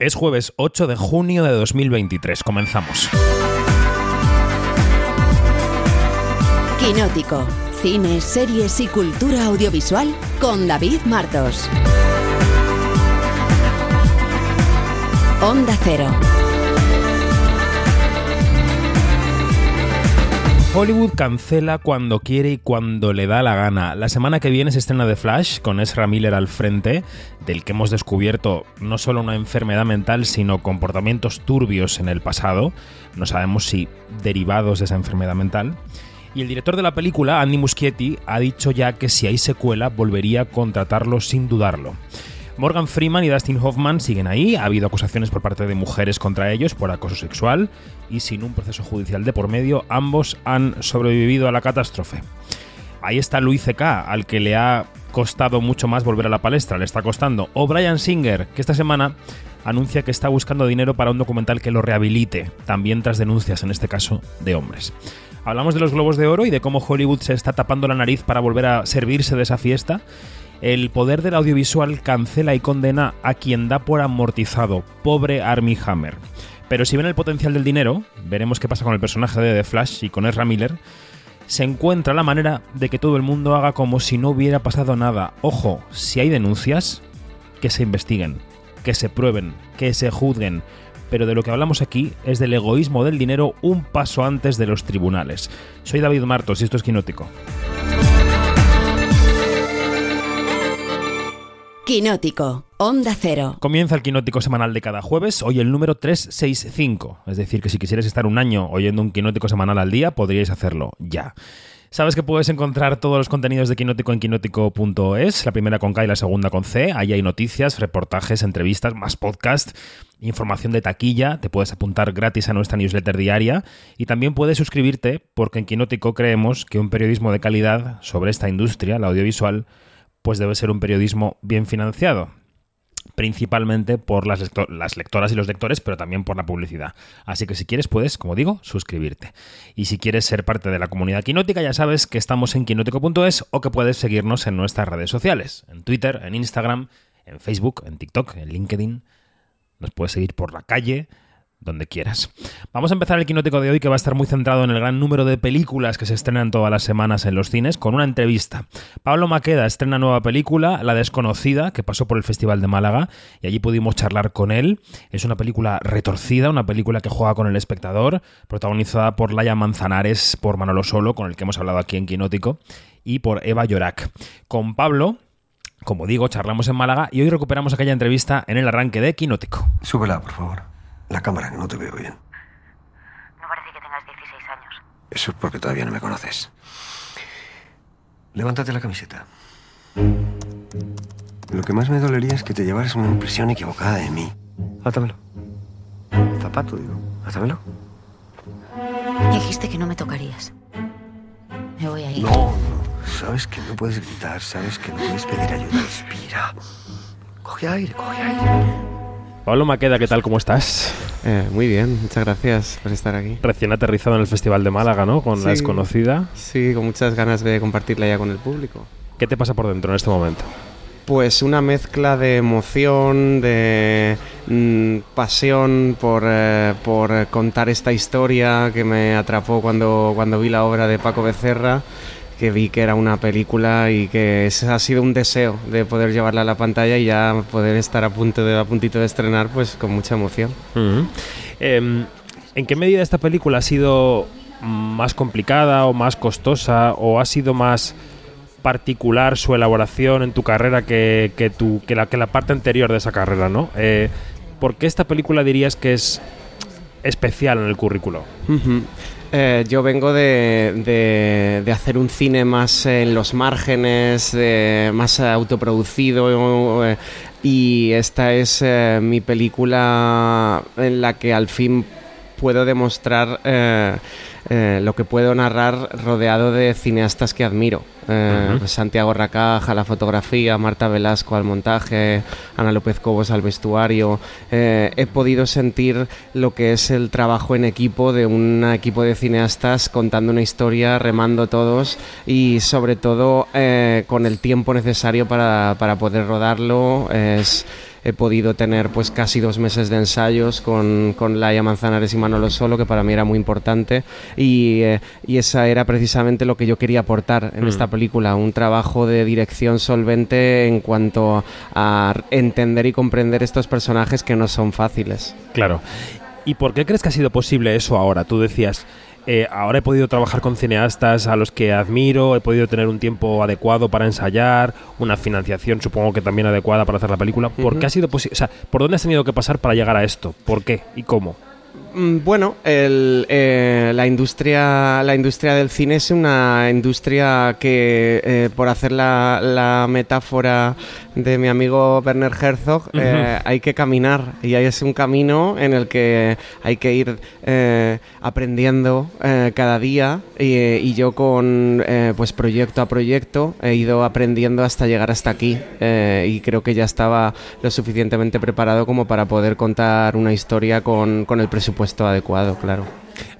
Es jueves 8 de junio de 2023. Comenzamos. Quinótico. Cine, series y cultura audiovisual con David Martos. Onda Cero. Hollywood cancela cuando quiere y cuando le da la gana. La semana que viene se estrena The Flash con Ezra Miller al frente, del que hemos descubierto no solo una enfermedad mental, sino comportamientos turbios en el pasado. No sabemos si derivados de esa enfermedad mental. Y el director de la película, Andy Muschietti, ha dicho ya que si hay secuela volvería a contratarlo sin dudarlo. Morgan Freeman y Dustin Hoffman siguen ahí, ha habido acusaciones por parte de mujeres contra ellos por acoso sexual y sin un proceso judicial de por medio, ambos han sobrevivido a la catástrofe. Ahí está Luis C.K., al que le ha costado mucho más volver a la palestra, le está costando. O Brian Singer, que esta semana anuncia que está buscando dinero para un documental que lo rehabilite, también tras denuncias, en este caso, de hombres. Hablamos de los globos de oro y de cómo Hollywood se está tapando la nariz para volver a servirse de esa fiesta el poder del audiovisual cancela y condena a quien da por amortizado, pobre Armie Hammer. Pero si ven el potencial del dinero, veremos qué pasa con el personaje de The Flash y con Ezra Miller, se encuentra la manera de que todo el mundo haga como si no hubiera pasado nada. Ojo, si hay denuncias, que se investiguen, que se prueben, que se juzguen. Pero de lo que hablamos aquí es del egoísmo del dinero un paso antes de los tribunales. Soy David Martos y esto es Quinótico. Quinótico, Onda Cero. Comienza el Quinótico semanal de cada jueves, hoy el número 365. Es decir, que si quisierais estar un año oyendo un Quinótico semanal al día, podríais hacerlo ya. Sabes que puedes encontrar todos los contenidos de Quinótico en quinótico.es, la primera con K y la segunda con C. Ahí hay noticias, reportajes, entrevistas, más podcast, información de taquilla. Te puedes apuntar gratis a nuestra newsletter diaria y también puedes suscribirte porque en Quinótico creemos que un periodismo de calidad sobre esta industria, la audiovisual, pues debe ser un periodismo bien financiado principalmente por las, lectoras y los lectores, pero también por la publicidad. Así que si quieres, puedes, como digo, suscribirte. Y si quieres ser parte de la comunidad quinótica, ya sabes que estamos en quinótico.es o que puedes seguirnos en nuestras redes sociales, en Twitter, en Instagram, en Facebook, en TikTok, en LinkedIn. Nos puedes seguir por la calle, donde quieras. Vamos a empezar el quinótico de hoy que va a estar muy centrado en el gran número de películas que se estrenan todas las semanas en los cines con una entrevista. Pablo Maqueda estrena nueva película, La desconocida, que pasó por el Festival de Málaga y allí pudimos charlar con él. Es una película retorcida, una película que juega con el espectador, protagonizada por Laia Manzanares, por Manolo Solo, con el que hemos hablado aquí en Quinótico, y por Eva Llorac. Con Pablo como digo, charlamos en Málaga y hoy recuperamos aquella entrevista en el arranque de Quinótico. Súbela, por favor. La cámara, que no te veo bien. No parece que tengas 16 años. Eso es porque todavía no me conoces. Levántate la camiseta. Lo que más me dolería es que te llevaras una impresión equivocada de mí. Átamelo. Zapato, digo. Átamelo. Dijiste que no me tocarías. Me voy a ir. No, no. Sabes que no puedes gritar, sabes que no puedes pedir ayuda. Respira. Coge aire, coge aire. Pablo Maqueda, ¿qué tal? ¿Cómo estás? Eh, muy bien, muchas gracias por estar aquí. Recién aterrizado en el Festival de Málaga, ¿no? Con la desconocida. Sí, con muchas ganas de compartirla ya con el público. ¿Qué te pasa por dentro en este momento? Pues una mezcla de emoción, de mm, pasión por, eh, por contar esta historia que me atrapó cuando, cuando vi la obra de Paco Becerra que vi que era una película y que ese ha sido un deseo de poder llevarla a la pantalla y ya poder estar a punto de a puntito de estrenar pues con mucha emoción. Em, ¿En qué medida esta película ha sido más complicada o más costosa o ha sido más particular su elaboración en tu carrera que, que, que, la, que la parte anterior de esa carrera, ¿no? Eh, ¿Por qué esta película dirías que es especial en el currículo? Eh, yo vengo de, de, hacer un cine más en los márgenes, más autoproducido, eh, y esta es eh, mi película en la que al fin puedo demostrar lo que puedo narrar rodeado de cineastas que admiro. Eh, Santiago Racaja, la fotografía, Marta Velasco al montaje, Ana López Cobos al vestuario. Eh, he podido sentir lo que es el trabajo en equipo de un equipo de cineastas contando una historia, remando todos y sobre todo con el tiempo necesario para, para poder rodarlo. Es, he podido tener pues casi dos meses de ensayos con, con Laia Manzanares y Manolo Solo, que para mí era muy importante. Y, eh, y esa era precisamente lo que yo quería aportar en Mm. esta película, un trabajo de dirección solvente en cuanto a entender y comprender estos personajes que no son fáciles. Claro. ¿Y por qué crees que ha sido posible eso ahora? Tú decías, eh, ahora he podido trabajar con cineastas a los que admiro, he podido tener un tiempo adecuado para ensayar, una financiación supongo que también adecuada para hacer la película. ¿Por qué ha sido posible? O sea, ¿por dónde has tenido que pasar para llegar a esto? ¿Por qué y cómo? Mm, Bueno, el, eh, la, industria, la industria del cine es una industria que, eh, por hacer la, la metáfora de mi amigo Werner Herzog, eh, hay que caminar. Y ahí es un camino en el que hay que ir aprendiendo cada día. Y, y yo con pues proyecto a proyecto he ido aprendiendo hasta llegar hasta aquí. Y creo que ya estaba lo suficientemente preparado como para poder contar una historia con, con el presupuesto adecuado, claro.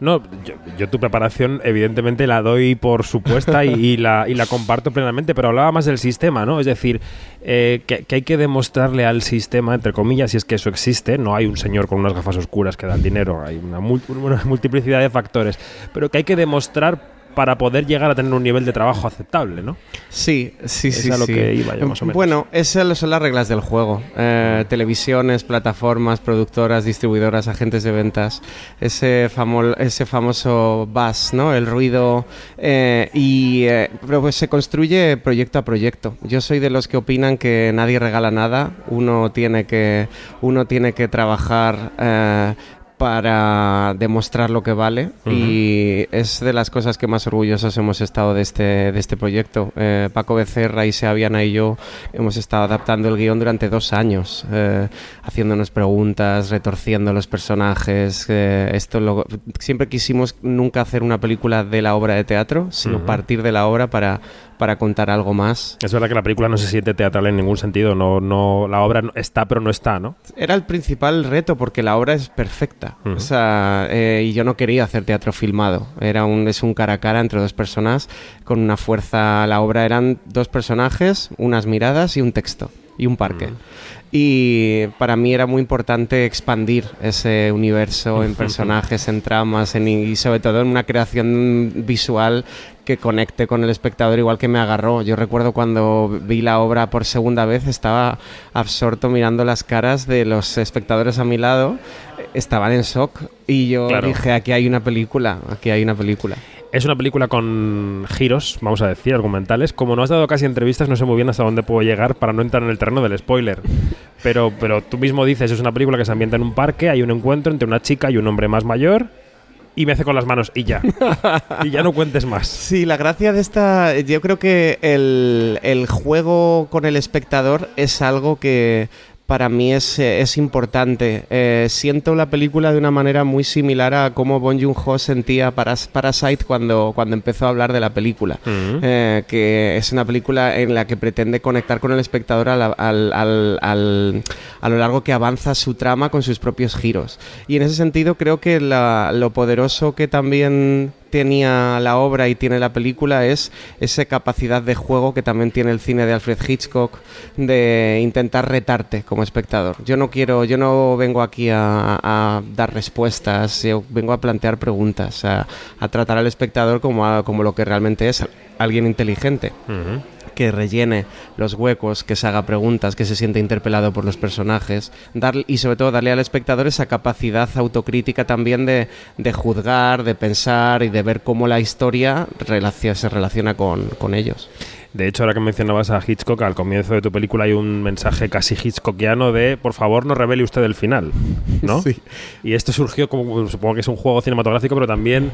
No, yo, yo tu preparación evidentemente la doy por supuesta y, y la, y la comparto plenamente, pero hablaba más del sistema, ¿no? Es decir, eh, que, que hay que demostrarle al sistema, entre comillas, si es que eso existe, no hay un señor con unas gafas oscuras que da el dinero, hay una, una multiplicidad de factores, pero que hay que demostrar para poder llegar a tener un nivel de trabajo aceptable, ¿no? Sí, sí, Es sí. a lo sí. que iba yo, más o menos. Bueno, esas son las reglas del juego. Eh, televisiones, plataformas, productoras, distribuidoras, agentes de ventas. Ese, famo- ese famoso buzz, ¿no? El ruido. eh, y, eh, pero pues se construye proyecto a proyecto. Yo soy de los que opinan que nadie regala nada. Uno tiene que, uno tiene que trabajar. Para demostrar lo que vale y es de las cosas que más orgullosos hemos estado de este, de este proyecto. Eh, Paco Becerra, Isea Viana y yo hemos estado adaptando el guion durante dos años, eh, haciéndonos preguntas, retorciendo los personajes. eh, esto lo- siempre quisimos nunca hacer una película de la obra de teatro, sino partir de la obra para, para contar algo más. Es verdad que la película no se siente teatral en ningún sentido, no, no, la obra está pero no está, ¿no? Era el principal reto porque la obra es perfecta. Ujú. O sea, eh, y yo no quería hacer teatro filmado. Era un, es un cara a cara entre dos personas con una fuerza. La obra eran dos personajes, unas miradas y un texto y un parque. Y para mí era muy importante expandir ese universo en personajes, en tramas en- y sobre todo en una creación visual que conecte con el espectador igual que me agarró. Yo recuerdo cuando vi la obra por segunda vez estaba absorto mirando las caras de los espectadores a mi lado. Estaban en shock y yo Claro. dije, aquí hay una película, aquí hay una película. Es una película con giros, vamos a decir, argumentales. Como no has dado casi entrevistas, no sé muy bien hasta dónde puedo llegar para no entrar en el terreno del spoiler. Pero, pero tú mismo dices, es una película que se ambienta en un parque, hay un encuentro entre una chica y un hombre más mayor, y me hace con las manos, y ya. y ya no cuentes más. Sí, la gracia de esta, yo creo que el, el juego con el espectador es algo que para mí es, eh, es importante. Eh, siento la película de una manera muy similar a cómo Bong Joon-ho sentía Paras- Parasite cuando, cuando empezó a hablar de la película. Eh, que es una película en la que pretende conectar con el espectador al- al- al- al- a lo largo que avanza su trama con sus propios giros. Y en ese sentido creo que la- lo poderoso que también tenía la obra y tiene la película es esa capacidad de juego que también tiene el cine de Alfred Hitchcock de intentar retarte como espectador. Yo no quiero, yo no vengo aquí a, dar respuestas, yo vengo a plantear preguntas, a, tratar al espectador como, a- como lo que realmente es, alguien inteligente. Que rellene los huecos, que se haga preguntas, que se siente interpelado por los personajes, dar, y sobre todo darle al espectador esa capacidad autocrítica también de, de juzgar, de pensar y de ver cómo la historia se relaciona con, con ellos. De hecho, ahora que mencionabas a Hitchcock, al comienzo de tu película hay un mensaje casi hitchcockiano de por favor no revele usted el final, ¿no? Sí. Y esto surgió como, supongo que es un juego cinematográfico, pero también,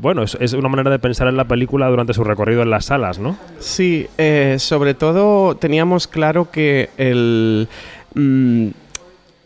bueno, es, una manera de pensar en la película durante su recorrido en las salas, ¿no? Sí, eh, sobre todo teníamos claro que el... mm,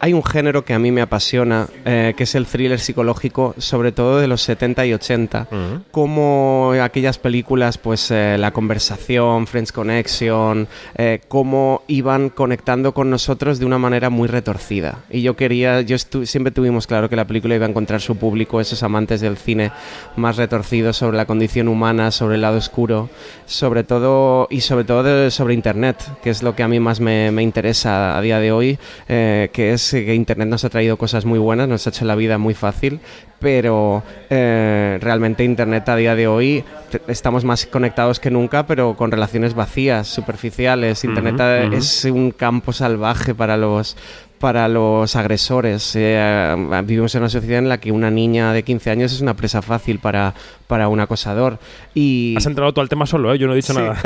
hay un género que a mí me apasiona, eh, que es el thriller psicológico, sobre todo de los 70 y 80, como aquellas películas, pues eh, La conversación, Friends Connection, eh, cómo iban conectando con nosotros de una manera muy retorcida. Y yo quería, yo siempre tuvimos claro que la película iba a encontrar su público, esos amantes del cine más retorcidos sobre la condición humana, sobre el lado oscuro, sobre todo y sobre todo sobre Internet, que es lo que a mí más me, me interesa a día de hoy, que es que Internet nos ha traído cosas muy buenas, nos ha hecho la vida muy fácil, pero eh, realmente Internet a día de hoy estamos más conectados que nunca, pero con relaciones vacías, superficiales. Internet es un campo salvaje para los para los agresores. Eh, vivimos en una sociedad en la que una niña de 15 años es una presa fácil para, para un acosador. Y... Has entrado tú al tema solo, ¿eh? yo no he dicho nada.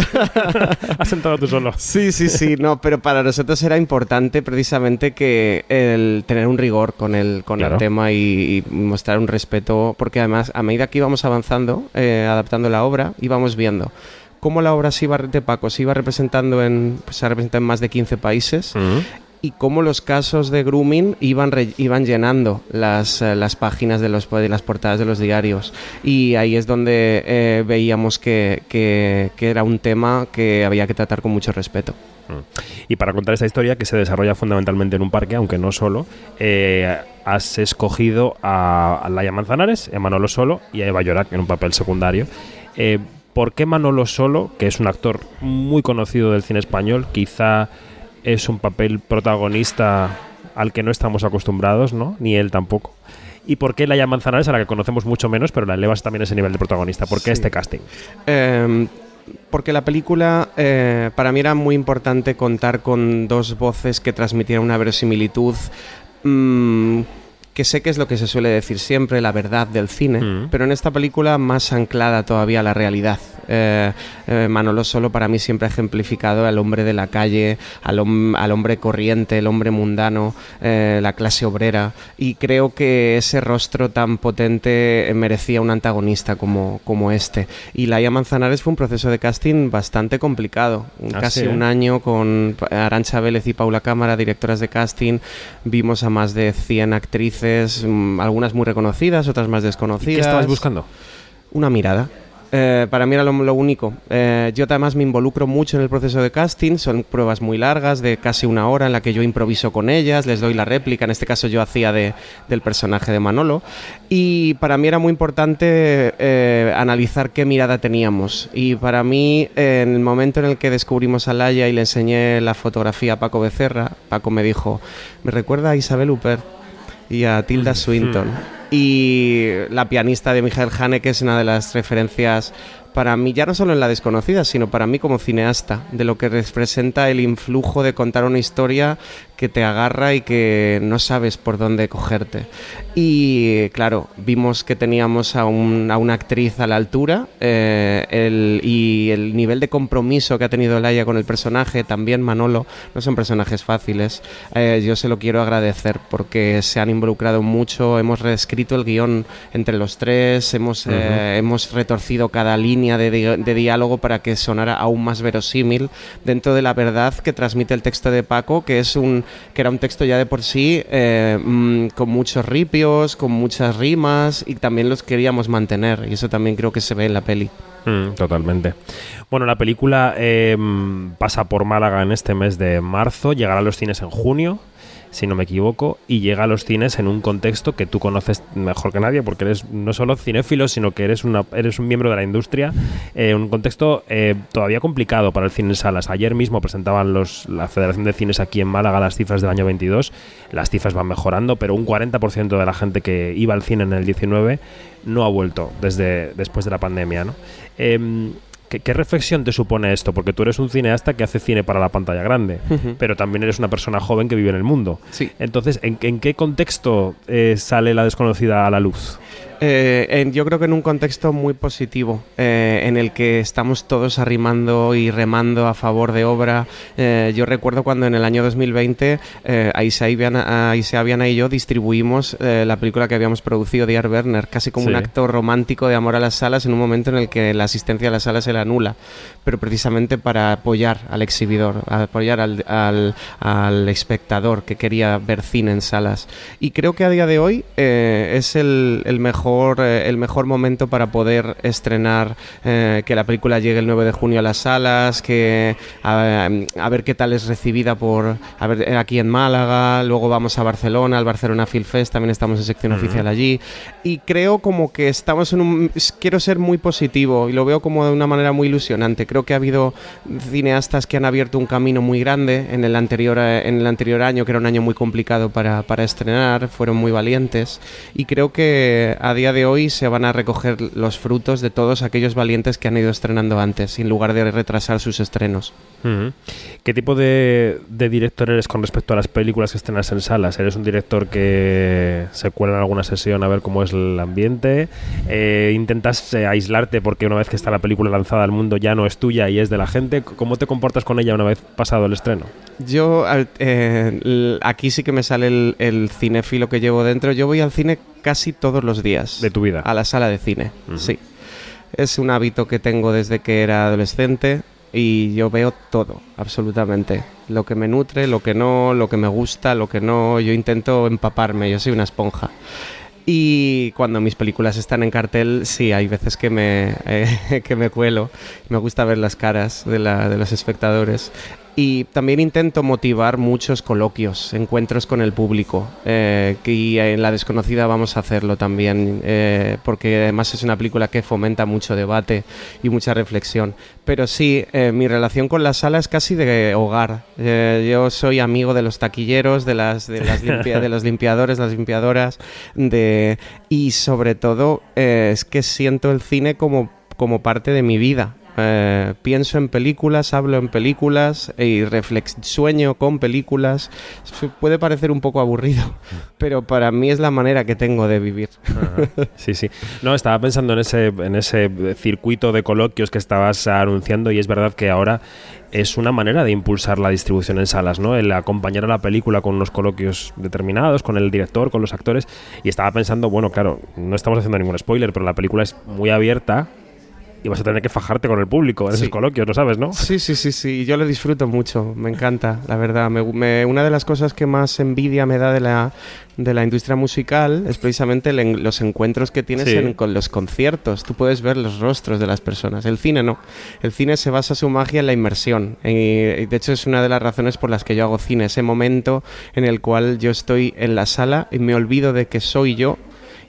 Has entrado tú solo. Sí, sí, sí, no, pero para nosotros era importante precisamente que el tener un rigor con el, con el tema y, mostrar un respeto, porque además a medida que íbamos avanzando, eh, adaptando la obra, íbamos viendo cómo la obra se iba, de Paco se iba representando en, pues, se representa en más de 15 países y cómo los casos de grooming iban, iban llenando las, eh, las páginas de, los, de las portadas de los diarios. Y ahí es donde eh, veíamos que, que, era un tema que había que tratar con mucho respeto. Mm. Y para contar esta historia, que se desarrolla fundamentalmente en un parque, aunque no solo, eh, has escogido a, Laia Manzanares, a Manolo Solo y a Eva Llorac en un papel secundario. ¿Por qué Manolo Solo, que es un actor muy conocido del cine español, quizá es un papel protagonista al que no estamos acostumbrados, ¿no? Ni él tampoco. ¿Y por qué Laia Manzanares, a la que conocemos mucho menos, pero la elevas también a ese nivel de protagonista? ¿Por qué este casting? Em, porque la película, eh, para mí era muy importante contar con dos voces que transmitieran una verosimilitud. Mm, que sé que es lo que se suele decir siempre, la verdad del cine, mm. pero en esta película más anclada todavía a la realidad. Eh, eh, Manolo Solo para mí siempre ha ejemplificado al hombre de la calle, al, hombre corriente, el hombre mundano, eh, la clase obrera, y creo que ese rostro tan potente merecía un antagonista como, como este. Y Laia Manzanares fue un proceso de casting bastante complicado, ah, casi un año con Arancha Vélez y Paula Cámara, directoras de casting, vimos a más de 100 actrices, Mm, algunas muy reconocidas, otras más desconocidas. ¿Qué estabas buscando? Una mirada. Eh, para mí era lo, único. Eh, yo además me involucro mucho en el proceso de casting, son pruebas muy largas, de casi una hora, en la que yo improviso con ellas, les doy la réplica, en este caso yo hacía de, del personaje de Manolo, y para mí era muy importante eh, analizar qué mirada teníamos. Y para mí, en el momento en el que descubrimos a Laia y le enseñé la fotografía a Paco Becerra, Paco me dijo, me recuerda a Isabel Huppert y a Tilda Swinton. Y la pianista de Michael Haneke es una de las referencias para mí, ya no solo en La desconocida, sino para mí como cineasta, de lo que representa el influjo de contar una historia que te agarra y que no sabes por dónde cogerte. Y claro, vimos que teníamos a, una actriz a la altura eh, y el nivel de compromiso que ha tenido Laia con el personaje, también Manolo, no son personajes fáciles. Eh, yo se lo quiero agradecer porque se han involucrado mucho, hemos reescrito el guion entre los tres, hemos, eh, hemos retorcido cada línea de, de diálogo para que sonara aún más verosímil dentro de la verdad que transmite el texto de Paco, que es un que era un texto ya de por sí eh, mm, con muchos ripios, con muchas rimas y también los queríamos mantener y eso también creo que se ve en la peli. Mm, totalmente. Bueno, la película eh, pasa por Málaga en este mes de marzo, llegará a los cines en junio si no me equivoco, y llega a los cines en un contexto que tú conoces mejor que nadie, porque eres no solo cinéfilo, sino que eres, una, eres un miembro de la industria, eh, un contexto eh, todavía complicado para el cine salas. Ayer mismo presentaban los, la Federación de Cines aquí en Málaga las cifras del año 22, las cifras van mejorando, pero un 40% de la gente que iba al cine en el 19 no ha vuelto desde después de la pandemia. ¿no? Em, ¿Qué, reflexión te supone esto? Porque tú eres un cineasta que hace cine para la pantalla grande, pero también eres una persona joven que vive en el mundo. Sí. Entonces, ¿en, qué contexto eh, sale la desconocida a la luz? Eh, en- yo creo que en un contexto muy positivo, eh, en el que estamos todos arrimando y remando a favor de obra. Eh, yo recuerdo cuando en el año 2020 eh, Aisea Viana- Aisea Viana y yo distribuimos eh, la película que habíamos producido, Dear Werner, casi como un Sí. acto romántico de amor a las salas en un momento en el que la asistencia a las salas era nula, pero precisamente para apoyar al exhibidor, apoyar al, al- al espectador que quería ver cine en salas. Y creo que a día de hoy eh, es el, el mejor, eh, el mejor momento para poder estrenar, eh, que la película llegue el 9 de junio a las salas, que a, a ver qué tal es recibida por a ver, eh, aquí en Málaga, luego vamos a Barcelona, al Barcelona Film Fest, también estamos en sección oficial allí. Y creo como que estamos en un... Quiero ser muy positivo y lo veo como de una manera muy ilusionante. Creo que ha habido cineastas que han abierto un camino muy grande en el anterior, eh, en el anterior año, que era un año muy complicado para, para estrenar, fueron muy valientes. Y creo que a día de hoy se van a recoger los frutos de todos aquellos valientes que han ido estrenando antes, en lugar de retrasar sus estrenos. ¿Qué tipo de, de director eres con respecto a las películas que estrenas en salas? ¿Eres un director que se cuela en alguna sesión a ver cómo es el ambiente? Eh, ¿Intentas eh, aislarte porque una vez que está la película lanzada al mundo ya no es tuya y es de la gente? ¿Cómo te comportas con ella una vez pasado el estreno? Yo, eh, aquí sí que me sale el, el cinéfilo que llevo dentro. Yo voy al cine casi todos los días. De tu vida. A la sala de cine, Ujú. sí. Es un hábito que tengo desde que era adolescente y yo veo todo, absolutamente. Lo que me nutre, lo que no, lo que me gusta, lo que no. Yo intento empaparme, yo soy una esponja. Y cuando mis películas están en cartel, sí, hay veces que me, eh, que me cuelo. Me gusta ver las caras de, la- de los espectadores. Y también intento motivar muchos coloquios, encuentros con el público. eh, y en La Desconocida vamos a hacerlo también, eh, porque además es una película que fomenta mucho debate y mucha reflexión. Pero sí, eh, mi relación con la sala es casi de hogar. Eh, yo soy amigo de los taquilleros, de, las, de, las de los limpiadores, las limpiadoras, de, y sobre todo es que siento el cine como, como parte de mi vida. Eh, pienso en películas, hablo en películas y reflex sueño con películas. Puede parecer un poco aburrido, pero para mí es la manera que tengo de vivir. Sí, sí. No, estaba pensando en ese, en ese circuito de coloquios que estabas anunciando y es verdad que ahora es una manera de impulsar la distribución en salas, ¿no? El acompañar a la película con unos coloquios determinados, con el director, con los actores. Y estaba pensando, bueno, claro, no estamos haciendo ningún spoiler, pero la película es muy abierta y vas a tener que fajarte con el público en esos Sí. coloquios, lo sabes, ¿no? Sí, sí, sí, sí. Yo lo disfruto mucho. Me encanta, la verdad. Me- me- una de las cosas que más envidia me da de la, de la industria musical es precisamente el los encuentros que tienes Sí. en- con los conciertos. Tú puedes ver los rostros de las personas. El cine no. El cine se basa su magia en la inmersión. Y, y de hecho es una de las razones por las que yo hago cine. Ese momento en el cual yo estoy en la sala y me olvido de que soy yo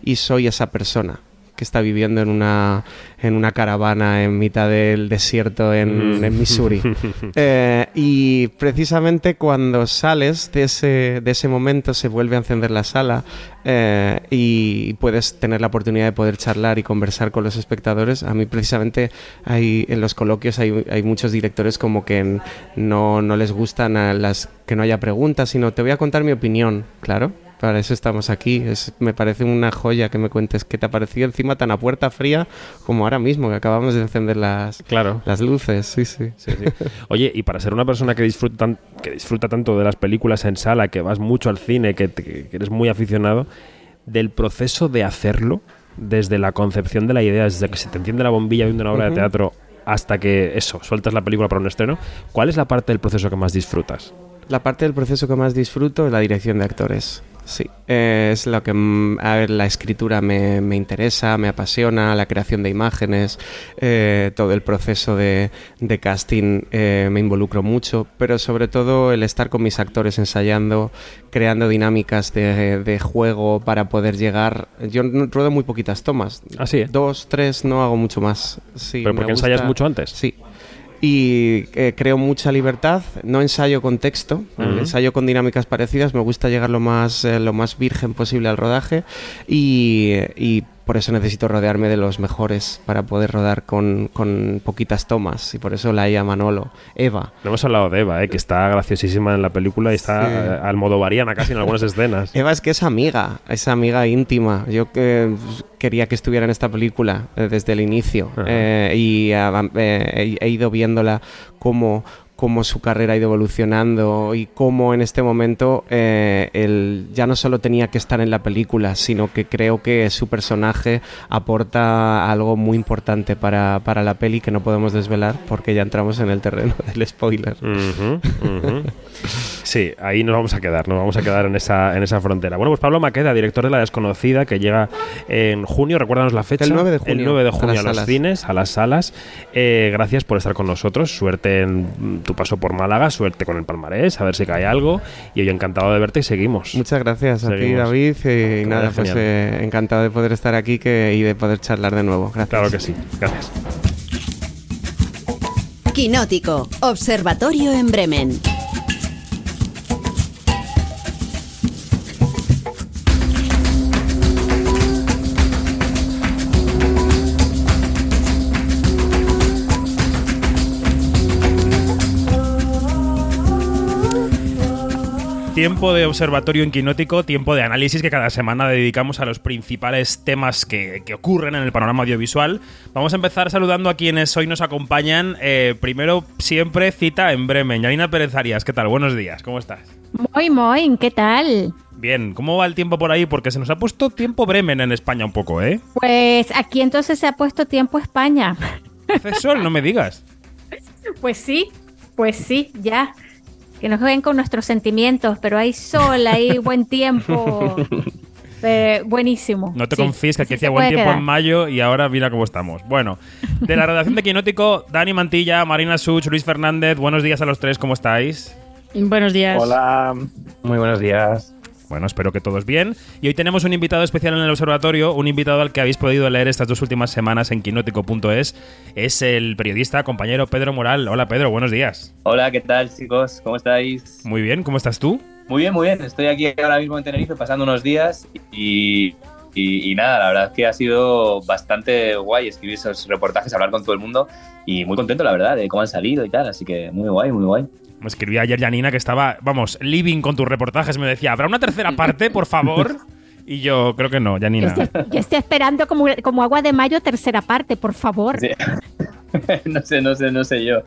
y soy esa persona que está viviendo en una, en una caravana en mitad del desierto en, Mm. en Missouri. Eh, y precisamente cuando sales de ese, de ese momento se vuelve a encender la sala eh, y puedes tener la oportunidad de poder charlar y conversar con los espectadores. A mí precisamente hay, en los coloquios hay, hay muchos directores como que no, no les gustan a las que no haya preguntas, sino te voy a contar mi opinión, claro. Para eso estamos aquí. Es- me parece una joya que me cuentes qué te ha parecido encima tan a puerta fría como ahora mismo, que acabamos de encender las, Claro. las luces. Sí, sí. Sí, sí. Oye, y para ser una persona que disfruta, tan- que disfruta tanto de las películas en sala, que vas mucho al cine, que, te- que eres muy aficionado, del proceso de hacerlo, desde la concepción de la idea, desde que se te enciende la bombilla viendo una obra de Ujú. teatro hasta que eso, sueltas la película para un estreno, ¿cuál es la parte del proceso que más disfrutas? La parte del proceso que más disfruto es la dirección de actores. Sí, Eh, es lo que mm, a ver, la escritura me, me interesa, me apasiona, la creación de imágenes, eh, todo el proceso de, de casting eh, me involucro mucho, pero sobre todo el estar con mis actores ensayando, creando dinámicas de, de juego para poder llegar. Yo ruedo muy poquitas tomas, Así, ¿eh? dos, tres, no hago mucho más. Sí, ¿Pero porque ensayas mucho antes? Sí. Y eh, creo mucha libertad, no ensayo con texto, ensayo con dinámicas parecidas, me gusta llegar lo más, eh, lo más virgen posible al rodaje. Y, y por eso necesito rodearme de los mejores para poder rodar con, con poquitas tomas y por eso la a Manolo, Eva. No hemos hablado de Eva, ¿eh? que está graciosísima en la película y está Sí. eh, al modo variana casi en algunas escenas. Eva es que es amiga, es amiga íntima. Yo que quería que estuviera en esta película eh, desde el inicio. Eh, y eh, he ido viéndola como cómo su carrera ha ido evolucionando y cómo en este momento eh, él ya no solo tenía que estar en la película, sino que creo que su personaje aporta algo muy importante para, para la peli que no podemos desvelar porque ya entramos en el terreno del spoiler. Sí, ahí nos vamos a quedar, nos vamos a quedar en esa, en esa frontera. Bueno, pues Pablo Maqueda, director de La Desconocida, que llega en junio, recuérdanos la fecha. El 9 de junio, El 9 de a junio a, las los salas. cines, a las salas. Eh, gracias por estar con nosotros, suerte en tu paso por Málaga, suerte con el palmarés, a ver si cae algo. Y yo encantado de verte y seguimos. Muchas gracias a ti. David. eh, Y nada, pues eh, encantado de poder estar aquí que, y de poder charlar de nuevo. Gracias. Claro que sí, gracias. Quinótico, Observatorio en Bremen. Tiempo de observatorio en Quinótico, tiempo de análisis que cada semana dedicamos a los principales temas que, que ocurren en el panorama audiovisual. Vamos a empezar saludando a quienes hoy nos acompañan. Eh, primero, siempre cita en Bremen. Yanina Pérez Arias, ¿qué tal? Buenos días, ¿cómo estás? Muy, muy, ¿qué tal? Bien, ¿cómo va el tiempo por ahí? Porque se nos ha puesto tiempo Bremen en España un poco, ¿eh? Pues aquí entonces se ha puesto tiempo España. Hace sol, no me digas. Pues sí, pues sí, ya. Que nos ven con nuestros sentimientos, pero hay sol, hay buen tiempo. Eh, buenísimo. No te Sí, confíes que aquí hacía buen tiempo quedar. en mayo y ahora mira cómo estamos. Bueno, de la redacción de Quinótico, Dani Mantilla, Marina Such, Luis Fernández, buenos días a los tres, ¿cómo estáis? Buenos días. Hola, muy buenos días. Bueno, espero que todos bien. Y hoy tenemos un invitado especial en el observatorio, un invitado al que habéis podido leer estas dos últimas semanas en quinótico.es. Es el periodista, compañero Pedro Moral. Hola Pedro, buenos días. Hola, ¿qué tal chicos? ¿Cómo estáis? Muy bien, ¿cómo estás tú? Muy bien, muy bien. Estoy aquí ahora mismo en Tenerife pasando unos días y, y- y nada, la verdad es que ha sido bastante guay escribir esos reportajes, hablar con todo el mundo y muy contento, la verdad, de cómo han salido y tal. Así que muy guay, muy guay. Me escribí ayer Janina que estaba, vamos, living con tus reportajes. Me decía, ¿habrá una tercera parte, por favor? Y yo creo que no, Yo Janina. estoy, yo estoy esperando como, como agua de mayo, tercera parte, por favor. Sí. no sé, no sé, no sé yo.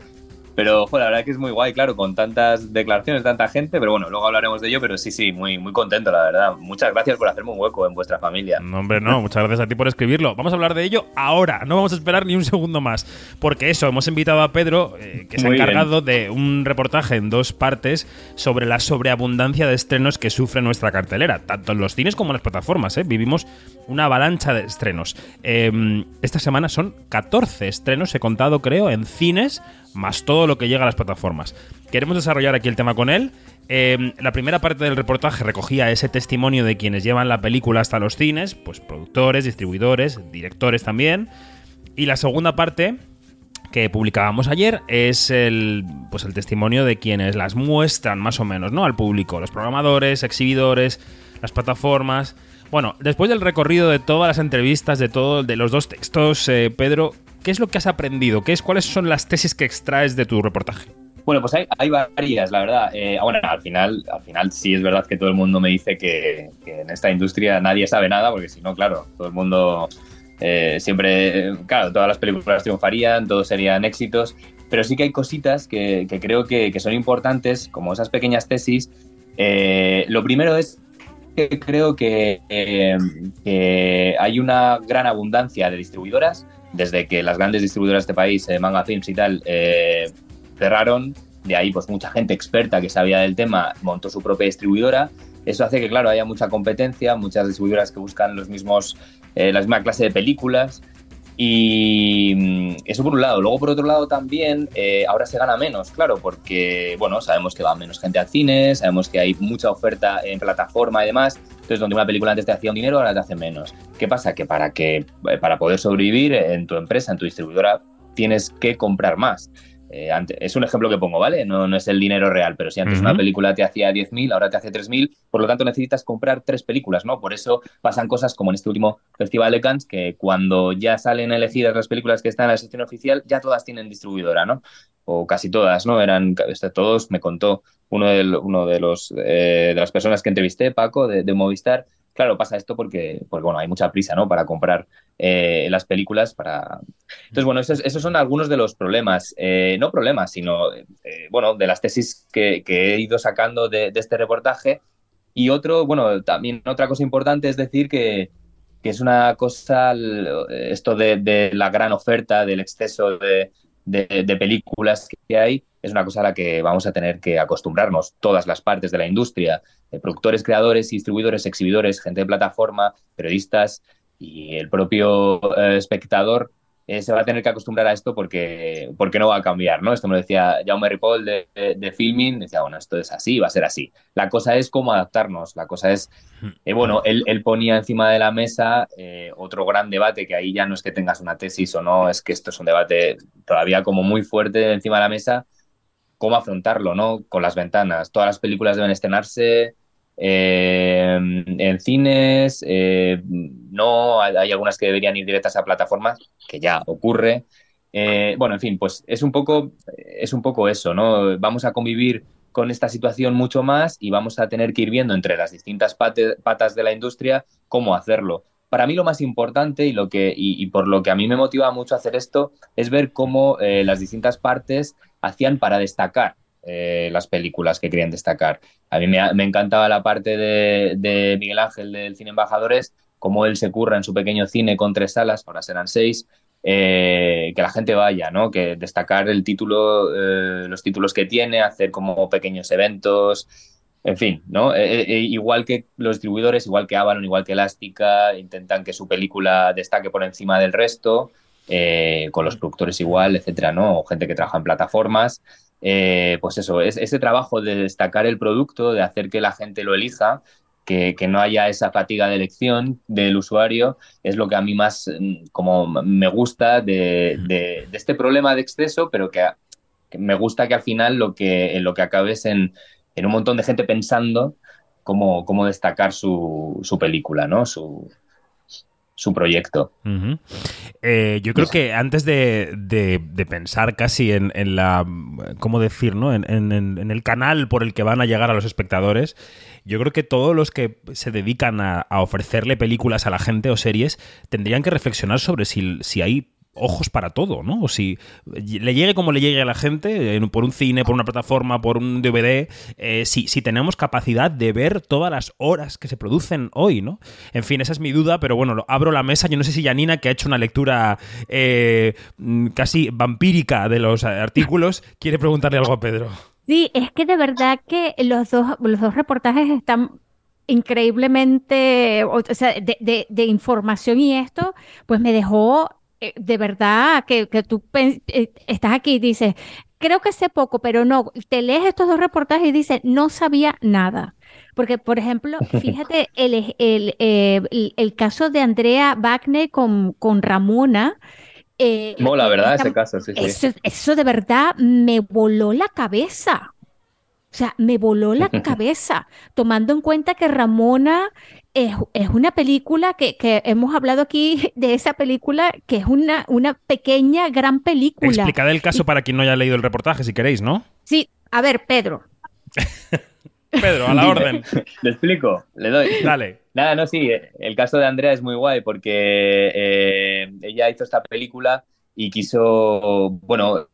Pero, la verdad que es muy guay, claro, con tantas declaraciones, tanta gente, pero bueno, luego hablaremos de ello, pero sí, sí, muy, muy contento, la verdad. Muchas gracias por hacerme un hueco en vuestra familia. No, hombre, no. Muchas gracias a ti por escribirlo. Vamos a hablar de ello ahora. No vamos a esperar ni un segundo más. Porque eso, hemos invitado a Pedro, eh, que se ha bien. encargado de un reportaje en dos partes sobre la sobreabundancia de estrenos que sufre nuestra cartelera, tanto en los cines como en las plataformas. ¿eh? Vivimos una avalancha de estrenos. Eh, esta semana son 14 estrenos, he contado, creo, en cines, más lo que llega a las plataformas. Queremos desarrollar aquí el tema con él. Eh, la primera parte del reportaje recogía ese testimonio de quienes llevan la película hasta los cines, pues productores, distribuidores, directores también. Y la segunda parte que publicábamos ayer es el pues el testimonio de quienes las muestran más o menos, ¿no? al público, los programadores, exhibidores, las plataformas. Bueno, después del recorrido de todas las entrevistas, de todo, de los dos textos, eh, Pedro, ¿qué es lo que has aprendido? ¿Qué es, ¿Cuáles son las tesis que extraes de tu reportaje? Bueno, pues hay, varias, la verdad. Eh, bueno, al final, al final sí es verdad que todo el mundo me dice que, en esta industria nadie sabe nada, porque si no, claro, todo el mundo eh, siempre, claro, todas las películas triunfarían, todos serían éxitos, pero sí que hay cositas que, creo que, son importantes, como esas pequeñas tesis. Eh, lo primero es que creo eh, que hay una gran abundancia de distribuidoras, desde que las grandes distribuidoras de este país, eh, Manga Films y tal, eh, cerraron. De ahí, pues mucha gente experta que sabía del tema montó su propia distribuidora. Eso hace que, claro, haya mucha competencia, muchas distribuidoras que buscan los mismos, eh, la misma clase de películas. Y mm, eso por un lado. Luego, por otro lado, también eh, ahora se gana menos, claro, porque, bueno, sabemos que va menos gente al cine, sabemos que hay mucha oferta en plataforma y demás. Entonces, donde una película antes te hacía un dinero, ahora te hace menos. ¿Qué pasa? Que para, que, eh, para poder sobrevivir en tu empresa, en tu distribuidora, tienes que comprar más. Eh, es un ejemplo que pongo, ¿vale? No, no es el dinero real, pero si antes una película te hacía 10.000, ahora te hace 3.000, por lo tanto necesitas comprar tres películas, ¿no? Por eso pasan cosas como en este último Festival de Cannes, que cuando ya salen elegidas las películas que están en la sección oficial, ya todas tienen distribuidora, ¿no? O casi todas, ¿no? Eran este, todos, me contó uno de, uno de, los, eh, de las personas que entrevisté, Paco, de, de Movistar, Claro, pasa esto porque, porque bueno, hay mucha prisa, ¿no? Para comprar eh, las películas, para... Entonces, bueno, esos, son algunos de los problemas. Eh, no problemas, sino, eh, bueno, de las tesis que, he ido sacando de, este reportaje. Y otro, bueno, también otra cosa importante es decir que, es una cosa, esto de, la gran oferta, del exceso de, de, películas que hay, es una cosa a la que vamos a tener que acostumbrarnos todas las partes de la industria, eh, productores, creadores, distribuidores, exhibidores, gente de plataforma, periodistas y el propio eh, espectador. Eh, se va a tener que acostumbrar a esto porque, porque no va a cambiar, ¿no? Esto me lo decía Jaume Ripoll de, de, Filming, decía, bueno, esto es así, va a ser así. La cosa es cómo adaptarnos, la cosa es, bueno, él, él, ponía encima de la mesa otro gran debate, que ahí ya no es que tengas una tesis o no, es que esto es un debate todavía como muy fuerte encima de la mesa, cómo afrontarlo, ¿no? Con las ventanas. Todas las películas deben estrenarse eh, en cines, eh, no, hay, algunas que deberían ir directas a plataformas, que ya ocurre. Eh, bueno, en fin, pues es un poco, es un poco eso, ¿no? Vamos a convivir con esta situación mucho más y vamos a tener que ir viendo entre las distintas patas de la industria cómo hacerlo. Para mí lo más importante y, lo que, y, por lo que a mí me motiva mucho hacer esto es ver cómo las distintas partes hacían para destacar eh, las películas que querían destacar. A mí me, encantaba la parte de, Miguel Ángel del Cine Embajadores, cómo él se curra en su pequeño cine con tres salas, ahora serán seis, eh, que la gente vaya, ¿no? Que destacar el título, eh, los títulos que tiene, hacer como pequeños eventos, en fin, ¿no? igual que los distribuidores, igual que Avalon, igual que Elástica, intentan que su película destaque por encima del resto. Eh, con los productores igual, etcétera, ¿no? O gente que trabaja en plataformas. Eh, pues eso, es, ese trabajo de destacar el producto, de hacer que la gente lo elija, que, no haya esa fatiga de elección del usuario, es lo que a mí más mm, como me gusta de, este problema de exceso, pero que, me gusta que al final lo que, lo que acabes en, en un montón de gente pensando cómo, cómo destacar su, su película, ¿no? Su, su proyecto. Eh, yo creo que antes de, pensar casi en, la, ¿cómo decir? No? En, el canal por el que van a llegar a los espectadores, yo creo que todos los que se dedican a, a ofrecerle películas a la gente o series tendrían que reflexionar sobre si, si hay ojos para todo, ¿no? O si le llegue como le llegue a la gente, por un cine, por una plataforma, por un DVD, eh, si, si, tenemos capacidad de ver todas las horas que se producen hoy, ¿no? En fin, esa es mi duda, pero bueno, abro la mesa. Yo no sé si Janina, que ha hecho una lectura eh, casi vampírica de los artículos, quiere preguntarle algo a Pedro. Sí, es que de verdad que los dos, los dos reportajes están increíblemente, o sea, de, de, de, información y esto, pues me dejó eh, de verdad que, que tú eh, estás aquí y dices, creo que sé poco, pero no, te lees estos dos reportajes y dices, no sabía nada. Porque, por ejemplo, fíjate el, el, eh, el, caso de Andrea Wagner con, con Ramona. Mola, ¿verdad? Ese caso, sí, eso, eso de verdad me voló la cabeza. O sea, me voló la cabeza, tomando en cuenta que Ramona es, una película que, hemos hablado aquí de esa película, que es una, una pequeña, gran película. Explicad el caso para quien no haya leído el reportaje, si queréis, ¿no? Sí, a ver, Pedro. Pedro, a la orden. Le explico, le doy. Dale. Nada, no, sí, el caso de Andrea es muy guay porque eh, ella hizo esta película y quiso, bueno,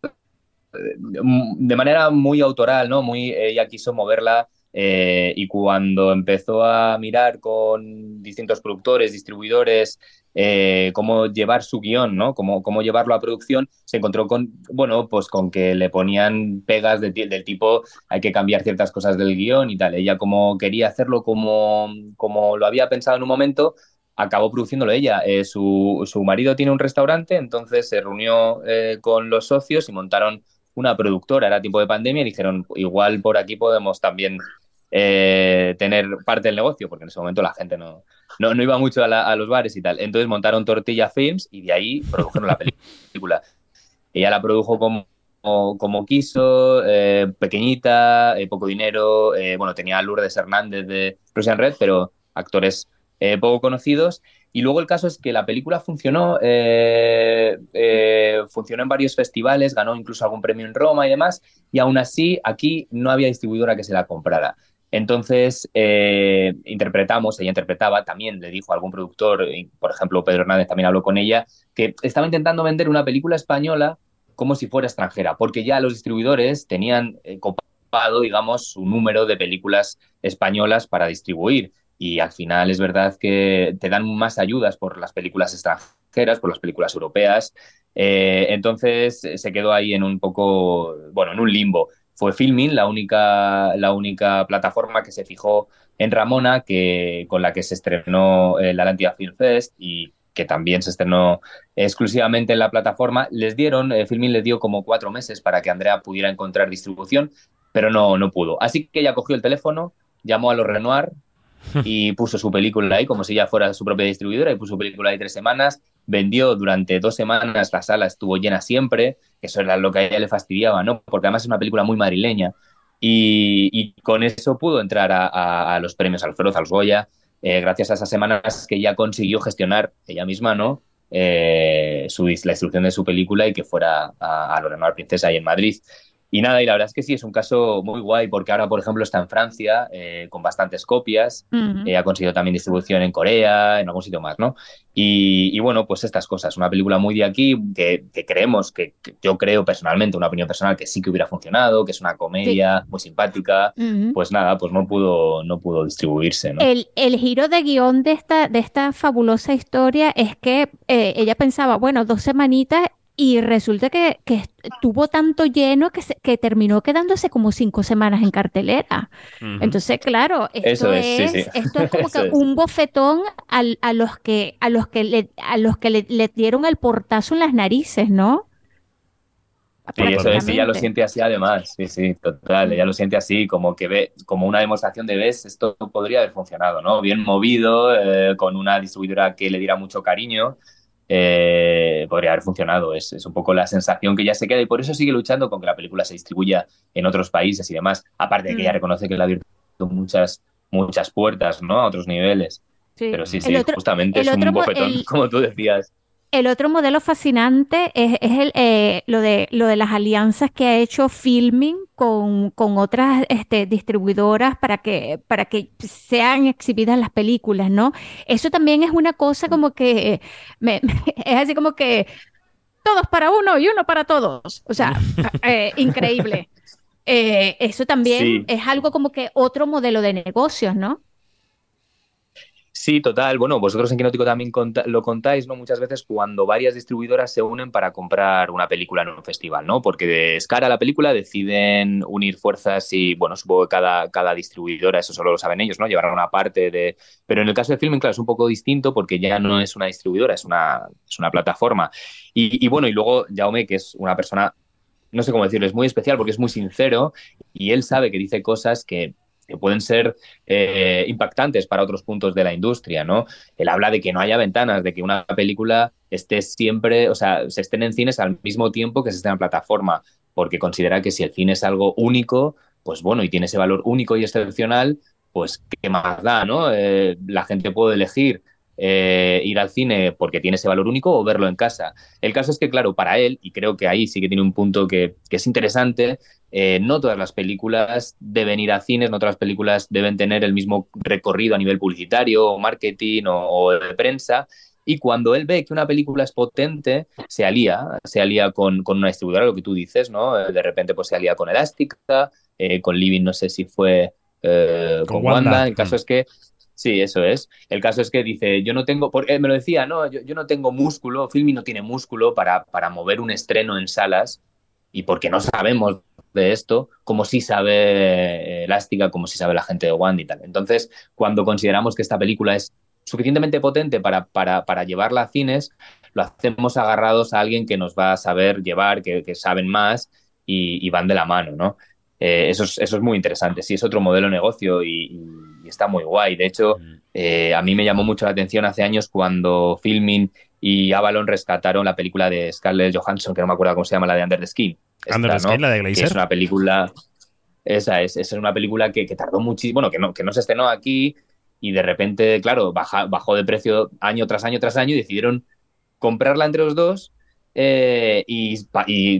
de manera muy autoral, ¿no? Muy, ella quiso moverla eh, y cuando empezó a mirar con distintos productores, distribuidores, eh, cómo llevar su guion, ¿no? Cómo, cómo, llevarlo a producción, se encontró con, bueno, pues con que le ponían pegas del tipo hay que cambiar ciertas cosas del guion y tal. Ella como quería hacerlo como, como lo había pensado en un momento, acabó produciéndolo ella. Eh, su, su, marido tiene un restaurante, entonces se reunió con los socios y montaron una productora. Era tiempo de pandemia y dijeron, igual por aquí podemos también eh, tener parte del negocio, porque en ese momento la gente no, no, iba mucho a, los bares y tal. Entonces montaron Tortilla Films y de ahí produjeron la película. Ella la produjo como, como quiso, eh, pequeñita, eh, poco dinero, bueno, tenía a Lourdes Hernández de Russian Red, pero actores poco conocidos. Y luego el caso es que la película funcionó, funcionó en varios festivales, ganó incluso algún premio en Roma y demás, y aún así aquí no había distribuidora que se la comprara. Entonces, interpretamos, ella interpretaba, también le dijo a algún productor, por ejemplo, Pedro Hernández también habló con ella, que estaba intentando vender una película española como si fuera extranjera, porque ya los distribuidores tenían eh, copado, digamos, su número de películas españolas para distribuir. Y al final es verdad que te dan más ayudas por las películas extranjeras, por las películas europeas. Eh, entonces se quedó ahí en un poco, bueno, en un limbo. Fue Filmin la única, la única plataforma que se fijó en Ramona, que, con la que se estrenó eh, la Atlántida Film Fest y que también se estrenó exclusivamente en la plataforma, les dieron, eh, Filmin les dio como cuatro meses para que Andrea pudiera encontrar distribución, pero no, no pudo. Así que ella cogió el teléfono, llamó a los Renoir y puso su película ahí como si ya fuera su propia distribuidora y puso su película ahí tres semanas, vendió durante dos semanas, la sala estuvo llena siempre, eso era lo que a ella le fastidiaba, ¿no? Porque además es una película muy madrileña y, con eso pudo entrar a, los premios Alfredo Zalsgoya, eh, gracias a esas semanas que ya consiguió gestionar ella misma, ¿no? Eh, su, la distribución de su película y que fuera a, a Lorena Princesa ahí en Madrid. Y nada, y la verdad es que sí, es un caso muy guay porque ahora, por ejemplo, está en Francia eh, con bastantes copias, eh, ha conseguido también distribución en Corea, en algún sitio más, ¿no? Y, bueno, pues estas cosas, una película muy de aquí que, creemos, que, yo creo personalmente, una opinión personal, que sí que hubiera funcionado, que es una comedia muy simpática, pues nada, pues no pudo, no pudo distribuirse, ¿no? El, el giro de guion de esta, de esta fabulosa historia es que eh, ella pensaba, bueno, dos semanitas y resulta que, que tuvo tanto lleno que, que terminó quedándose como cinco semanas en cartelera. Entonces, claro, esto es, Esto es como que un bofetón al, a los que, a los que, le, a los que le, dieron el portazo en las narices, ¿no? Sí, eso es, ella lo siente así además, sí, sí, total, ella lo siente así, como que ve, como una demostración de ves, esto podría haber funcionado, ¿no? Bien movido, eh, con una distribuidora que le diera mucho cariño, eh, podría haber funcionado. Es, un poco la sensación que ya se queda y por eso sigue luchando con que la película se distribuya en otros países y demás. Aparte de que ella mm. reconoce que le ha abierto muchas, muchas puertas ¿no? a otros niveles. Pero sí, sí, justamente es un bofetón, como tú decías. El otro modelo fascinante es, el, eh, lo, de, lo de las alianzas que ha hecho Filming con, con otras este, distribuidoras para que, para que sean exhibidas las películas, ¿no? Eso también es una cosa como que es así como que todos para uno y uno para todos. O sea, eh, increíble. Eh, eso también es algo como que otro modelo de negocios, ¿no? Sí, total. Bueno, vosotros en Quinótico también lo contáis, ¿no? Muchas veces cuando varias distribuidoras se unen para comprar una película en un festival, ¿no? Porque de escara a la película deciden unir fuerzas y, bueno, supongo que cada, cada distribuidora, eso solo lo saben ellos, ¿no? Llevarán una parte de... Pero en el caso de Filming, claro, es un poco distinto porque ya no es una distribuidora, es una, es una plataforma. Y, y bueno, y luego Jaume, que es una persona no sé cómo decirlo, es muy especial porque es muy sincero y él sabe que dice cosas que que pueden ser eh, impactantes para otros puntos de la industria, ¿no? Él habla de que no haya ventanas, de que una película esté siempre, o sea, se estén en cines al mismo tiempo que se esté en plataforma, porque considera que si el cine es algo único, pues bueno, y tiene ese valor único y excepcional, pues qué más da, ¿no? Eh, la gente puede elegir eh, ir al cine porque tiene ese valor único o verlo en casa. El caso es que, claro, para él, y creo que ahí sí que tiene un punto que, es interesante, eh, no todas las películas deben ir a cines, no todas las películas deben tener el mismo recorrido a nivel publicitario o marketing o, de prensa. Y cuando él ve que una película es potente, se alía, se alía con, con una distribuidora, lo que tú dices, ¿no? De repente pues se alía con Elástica, eh, con Living, no sé si fue con, Wanda. El caso es que Sí, eso es. El caso es que dice, yo no tengo, porque me lo decía, no, yo, no tengo músculo, Filmi no tiene músculo para, para mover un estreno en salas y porque no sabemos de esto, como si sabe eh, Elástica, como si sabe la gente de Wanda y tal. Entonces, cuando consideramos que esta película es suficientemente potente para, para, para llevarla a cines, lo hacemos agarrados a alguien que nos va a saber llevar, que, que saben más y, van de la mano, ¿no? Eh, eso, es, eso es muy interesante. Sí, es otro modelo de negocio y y está muy guay. De hecho, eh, a mí me llamó mucho la atención hace años cuando Filmin y Avalon rescataron la película de Scarlett Johansson, que no me acuerdo cómo se llama, la de Under the Skin. esta, Under the ¿no? Sky, la de Glazer. es una película. Esa es, esa es una película que, que tardó muchísimo. Bueno, que no, que no se estrenó aquí y de repente, claro, baja- bajó de precio año tras año tras año y decidieron comprarla entre los dos eh, y,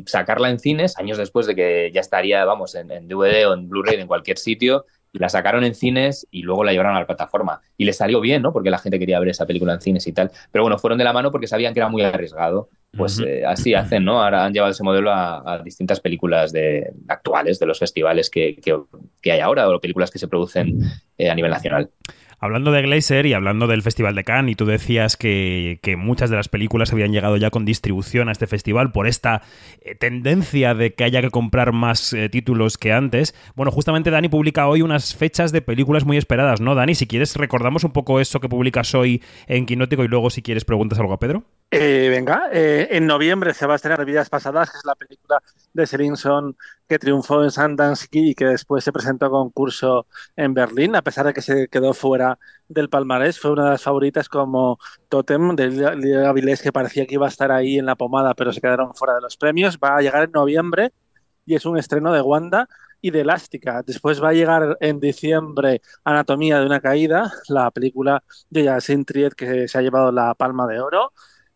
sacarla en cines años después de que ya estaría, vamos, en, en DVD o en Blu-ray en cualquier sitio. Y la sacaron en cines y luego la llevaron a la plataforma. Y les salió bien, ¿no? Porque la gente quería ver esa película en cines y tal. Pero bueno, fueron de la mano porque sabían que era muy arriesgado. Pues eh, así hacen, ¿no? Ahora han llevado ese modelo a, a distintas películas de, actuales de los festivales que, que- que hay ahora o películas que se producen eh, a nivel nacional. Hablando de Glazer y hablando del Festival de Cannes, y tú decías que, que muchas de las películas habían llegado ya con distribución a este festival por esta eh, tendencia de que haya que comprar más eh, títulos que antes. Bueno, justamente Dani publica hoy unas fechas de películas muy esperadas, ¿no, Dani? Si quieres, recordamos un poco eso que publicas hoy en Quinótico y luego, si quieres, preguntas algo a Pedro. Eh, venga, eh, en noviembre se va a estrenar Vidas Pasadas, que es la película de Selinson que triunfó en Sundance y que después se presentó a concurso en Berlín, a pesar de que se quedó fuera del palmarés. Fue una de las favoritas como Totem de Lidia Avilés, que parecía que iba a estar ahí en la pomada, pero se quedaron fuera de los premios. Va a llegar en noviembre y es un estreno de Wanda y de Elástica. Después va a llegar en diciembre Anatomía de una caída, la película de Yasin Triet que se ha llevado la Palma de Oro.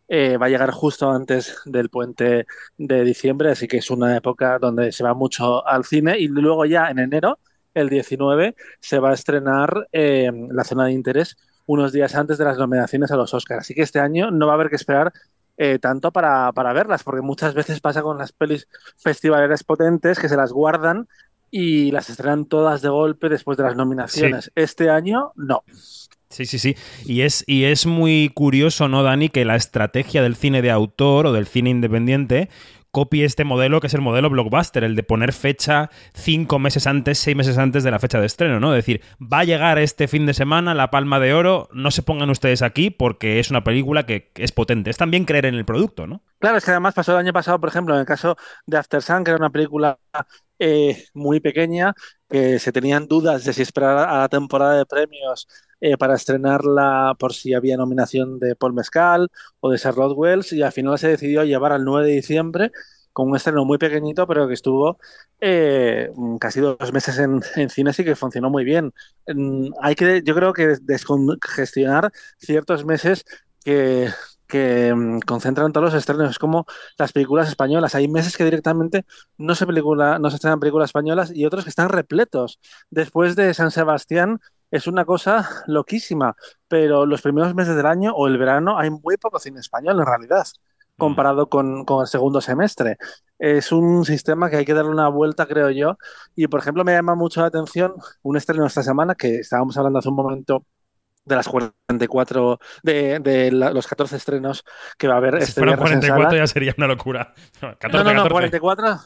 Eh, va a llegar justo antes del puente de diciembre, así que es una época donde se va mucho al cine. Y luego ya en enero, el 19, se va a estrenar eh, La Zona de Interés unos días antes de las nominaciones a los Oscars. Así que este año no va a haber que esperar eh, tanto para, para verlas, porque muchas veces pasa con las pelis festivaleras potentes que se las guardan y las estrenan todas de golpe después de las nominaciones. Este año no. Sí, sí, sí. Y es, y es muy curioso, ¿no, Dani? Que la estrategia del cine de autor o del cine independiente copie este modelo que es el modelo blockbuster, el de poner fecha cinco meses antes, seis meses antes de la fecha de estreno, ¿no? Es decir, va a llegar este fin de semana la Palma de Oro, no se pongan ustedes aquí porque es una película que es potente. Es también creer en el producto, ¿no? Claro, es que además pasó el año pasado, por ejemplo, en el caso de After Sun, que era una película eh, muy pequeña, que se tenían dudas de si esperar a la temporada de premios eh, para estrenarla por si había nominación de Paul Mescal o de Charlotte Wells, y al final se decidió llevar al 9 de diciembre con un estreno muy pequeñito, pero que estuvo eh, casi dos meses en, en cines y que funcionó muy bien. Mm, Hay que, yo creo que descongestionar ciertos meses que, que mm, concentran todos los estrenos. Es como las películas españolas. Hay meses que directamente no se, película, no se estrenan películas españolas y otros que están repletos. Después de San Sebastián es una cosa loquísima, pero los primeros meses del año o el verano hay muy poco cine español en realidad, comparado con, con el segundo semestre. Es un sistema que hay que darle una vuelta, creo yo. Y, por ejemplo, me llama mucho la atención un estreno esta semana que estábamos hablando hace un momento de las 44, de, de la- los 14 estrenos que va a haber Si este fueran viernes en 44 sala. ya sería una locura. 14, No, no, no, 14. 44,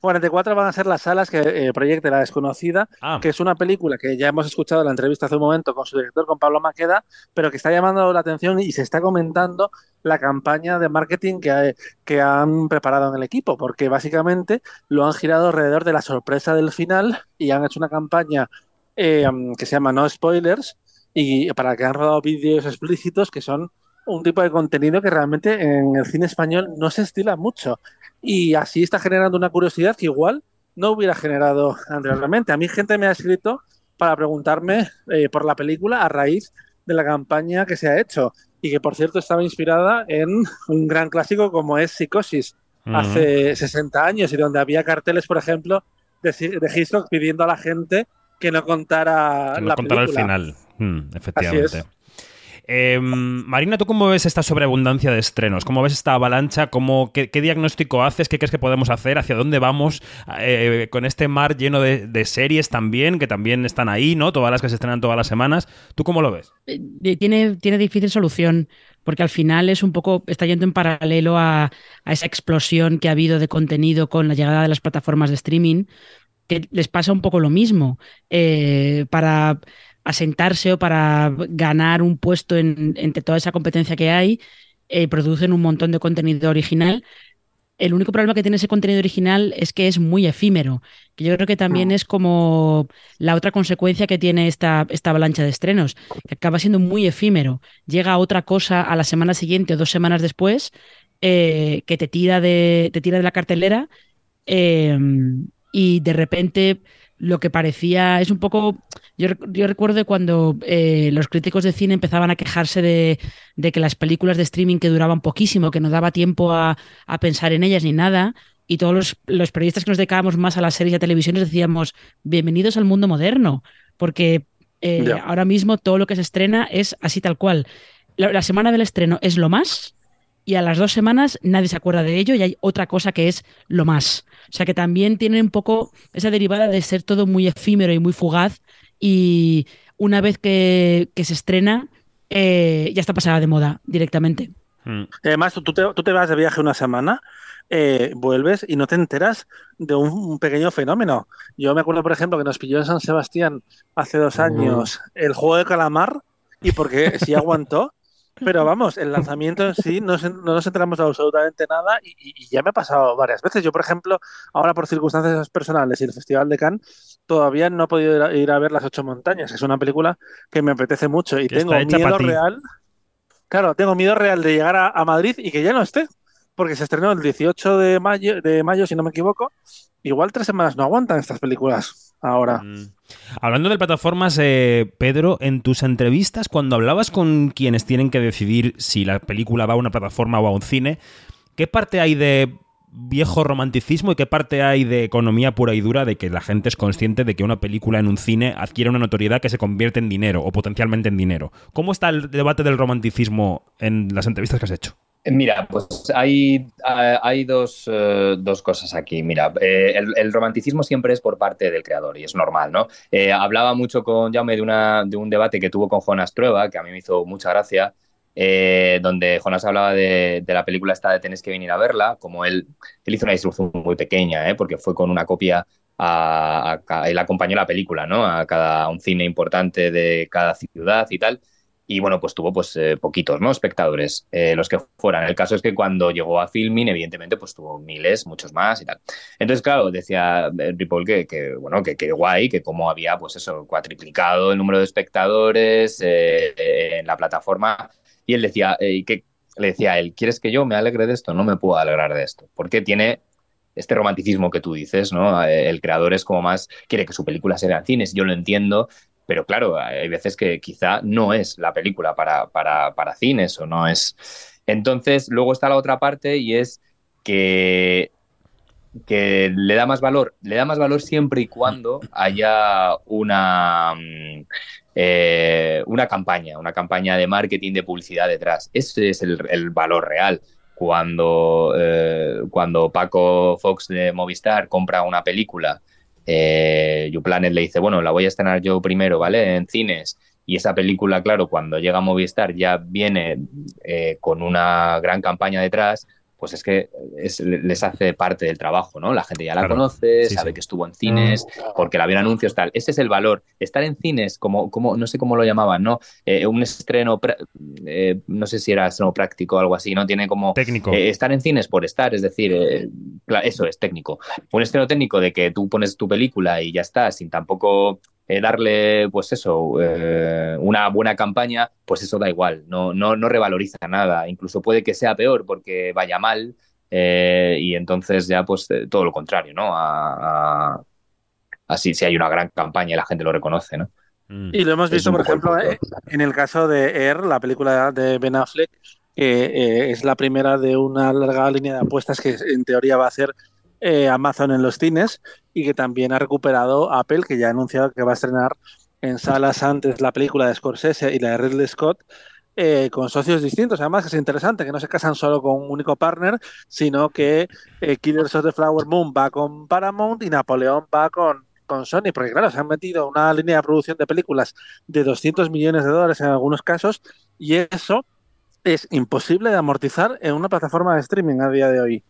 44 van a ser las salas que eh, proyecte La Desconocida, Ah, que es una película que ya hemos escuchado en la entrevista hace un momento con su director, con Pablo Maqueda, pero que está llamando la atención y se está comentando la campaña de marketing que, ha- que han preparado en el equipo, porque básicamente lo han girado alrededor de la sorpresa del final y han hecho una campaña eh, que se llama No Spoilers y para que han rodado vídeos explícitos que son un tipo de contenido que realmente en el cine español no se estila mucho. Y así está generando una curiosidad que igual no hubiera generado anteriormente. A mí gente me ha escrito para preguntarme eh, por la película a raíz de la campaña que se ha hecho y que por cierto estaba inspirada en un gran clásico como es Psicosis ujú. hace 60 años y donde había carteles, por ejemplo, de, de Hitchcock pidiendo a la gente que no contara Que la lo contará al película. final. Mm, efectivamente. es. Eh, Marina, ¿tú cómo ves esta sobreabundancia de estrenos? ¿Cómo ves esta avalancha? ¿Cómo, qué, qué diagnóstico haces? ¿Qué crees que podemos hacer? ¿Hacia dónde vamos eh, con este mar lleno de, de series también, que también están ahí, ¿no? Todas las que se estrenan todas las semanas. ¿Tú cómo lo ves? eh, tiene, tiene difícil solución, porque al final es un poco, está yendo en paralelo a, a esa explosión que ha habido de contenido con la llegada de las plataformas de streaming, que les pasa un poco lo mismo. Eh, para asentarse o para ganar un puesto en, entre toda esa competencia que hay, eh, producen un montón de contenido original. El único problema que tiene ese contenido original es que es muy efímero, que yo creo que también es como la otra consecuencia que tiene esta, esta avalancha de estrenos, que acaba siendo muy efímero. Llega otra cosa a la semana siguiente o dos semanas después eh, que te tira, de, te tira de la cartelera eh, y de repente lo que parecía es un poco. Yo, yo recuerdo cuando eh, los críticos de cine empezaban a quejarse de, de, que las películas de streaming que duraban poquísimo, que no daba tiempo a, a pensar en ellas ni nada. Y todos los, los, periodistas que nos dedicábamos más a las series y a televisiones decíamos, bienvenidos al mundo moderno, porque eh, yeah. ahora mismo todo lo que se estrena es así tal cual. La, la semana del estreno es lo más y a las dos semanas nadie se acuerda de ello y hay otra cosa que es lo más. O sea que también tiene un poco esa derivada de ser todo muy efímero y muy fugaz y una vez que, que se estrena eh, ya está pasada de moda directamente. Mm. Además, tú te, tú te, vas de viaje una semana, eh, vuelves y no te enteras de un, un, pequeño fenómeno. Yo me acuerdo, por ejemplo, que nos pilló en San Sebastián hace dos años uh. el juego de calamar y porque sí aguantó. Pero vamos, el lanzamiento en sí no, se, no nos enteramos de absolutamente nada y, y, ya me ha pasado varias veces. Yo, por ejemplo, ahora por circunstancias personales y el Festival de Cannes, todavía no he podido ir a, ir a ver Las Ocho Montañas. Es una película que me apetece mucho y tengo miedo real. Claro, tengo miedo real de llegar a, a, Madrid y que ya no esté, porque se estrenó el 18 de mayo, de mayo, si no me equivoco. Igual tres semanas no aguantan estas películas ahora. Mm. Hablando de plataformas, eh, Pedro, en tus entrevistas, cuando hablabas con quienes tienen que decidir si la película va a una plataforma o a un cine, ¿qué parte hay de viejo romanticismo y qué parte hay de economía pura y dura de que la gente es consciente de que una película en un cine adquiere una notoriedad que se convierte en dinero o potencialmente en dinero? ¿Cómo está el debate del romanticismo en las entrevistas que has hecho? Mira, pues hay, hay dos, uh, dos, cosas aquí. Mira, eh, el, romanticismo siempre es por parte del creador y es normal, ¿no? Eh, hablaba mucho con Jaume de, una, de un debate que tuvo con Jonas Trueba, que a mí me hizo mucha gracia, eh, donde Jonas hablaba de, la película esta de Tenés que venir a verla, como él, él hizo una distribución muy pequeña, porque fue con una copia a, a, él acompañó la película, ¿no? A cada a un cine importante de cada ciudad y tal y bueno, pues tuvo pues eh, poquitos, ¿no? Espectadores, eh, los que fueran. El caso es que cuando llegó a Filmin, evidentemente, pues tuvo miles, muchos más y tal. Entonces, claro, decía Ripoll que, bueno, que, guay, que como había, pues eso, cuatriplicado el número de espectadores eh, en la plataforma. Y él decía, que le decía a él, ¿quieres que yo me alegre de esto? No me puedo alegrar de esto, porque tiene este romanticismo que tú dices, ¿no? El creador es como más, quiere que su película se vea en cines, yo lo entiendo, pero claro, hay veces que quizá no es la película para, para, para cines o no es. Entonces, luego está la otra parte y es que que le da más valor, le da más valor siempre y cuando haya una, eh, una campaña, una campaña de marketing, de publicidad detrás. Ese es el, valor real. Cuando, eh, cuando Paco Fox de Movistar compra una película eh, YouPlanet le dice, bueno, la voy a estrenar yo primero, ¿vale? En cines. Y esa película, claro, cuando llega a Movistar ya viene eh, con una gran campaña detrás, pues es que es, les hace parte del trabajo, ¿no? La gente ya la claro. conoce, sí, sabe sí. que estuvo en cines, porque la ven anuncios, tal. Ese es el valor. Estar en cines, como, como no sé cómo lo llamaban, ¿no? Eh, un estreno, eh, no sé si era estreno práctico o algo así, ¿no? Tiene como... Técnico. Eh, estar en cines por estar, es decir, eh, eso es técnico. Un estreno técnico de que tú pones tu película y ya está, sin tampoco eh, darle, pues eso, eh, una buena campaña, pues eso da igual, no, no, no revaloriza nada. Incluso puede que sea peor porque vaya mal eh, y entonces ya pues todo lo contrario, ¿no? A, a, así si hay una gran campaña y la gente lo reconoce, ¿no? Mm. Y lo hemos visto, por ejemplo, en el caso de Air, la película de Ben Affleck, que eh, es la primera de una larga línea de apuestas que en teoría va a hacer eh, Amazon en los cines y que también ha recuperado Apple, que ya ha anunciado que va a estrenar en salas antes la película de Scorsese y la de Ridley Scott. Eh, con socios distintos, además que es interesante, que no se casan solo con un único partner, sino que eh, Killers of the Flower Moon va con Paramount y Napoleón va con, con Sony, porque claro, se han metido una línea de producción de películas de 200 millones de dólares en algunos casos, y eso es imposible de amortizar en una plataforma de streaming a día de hoy.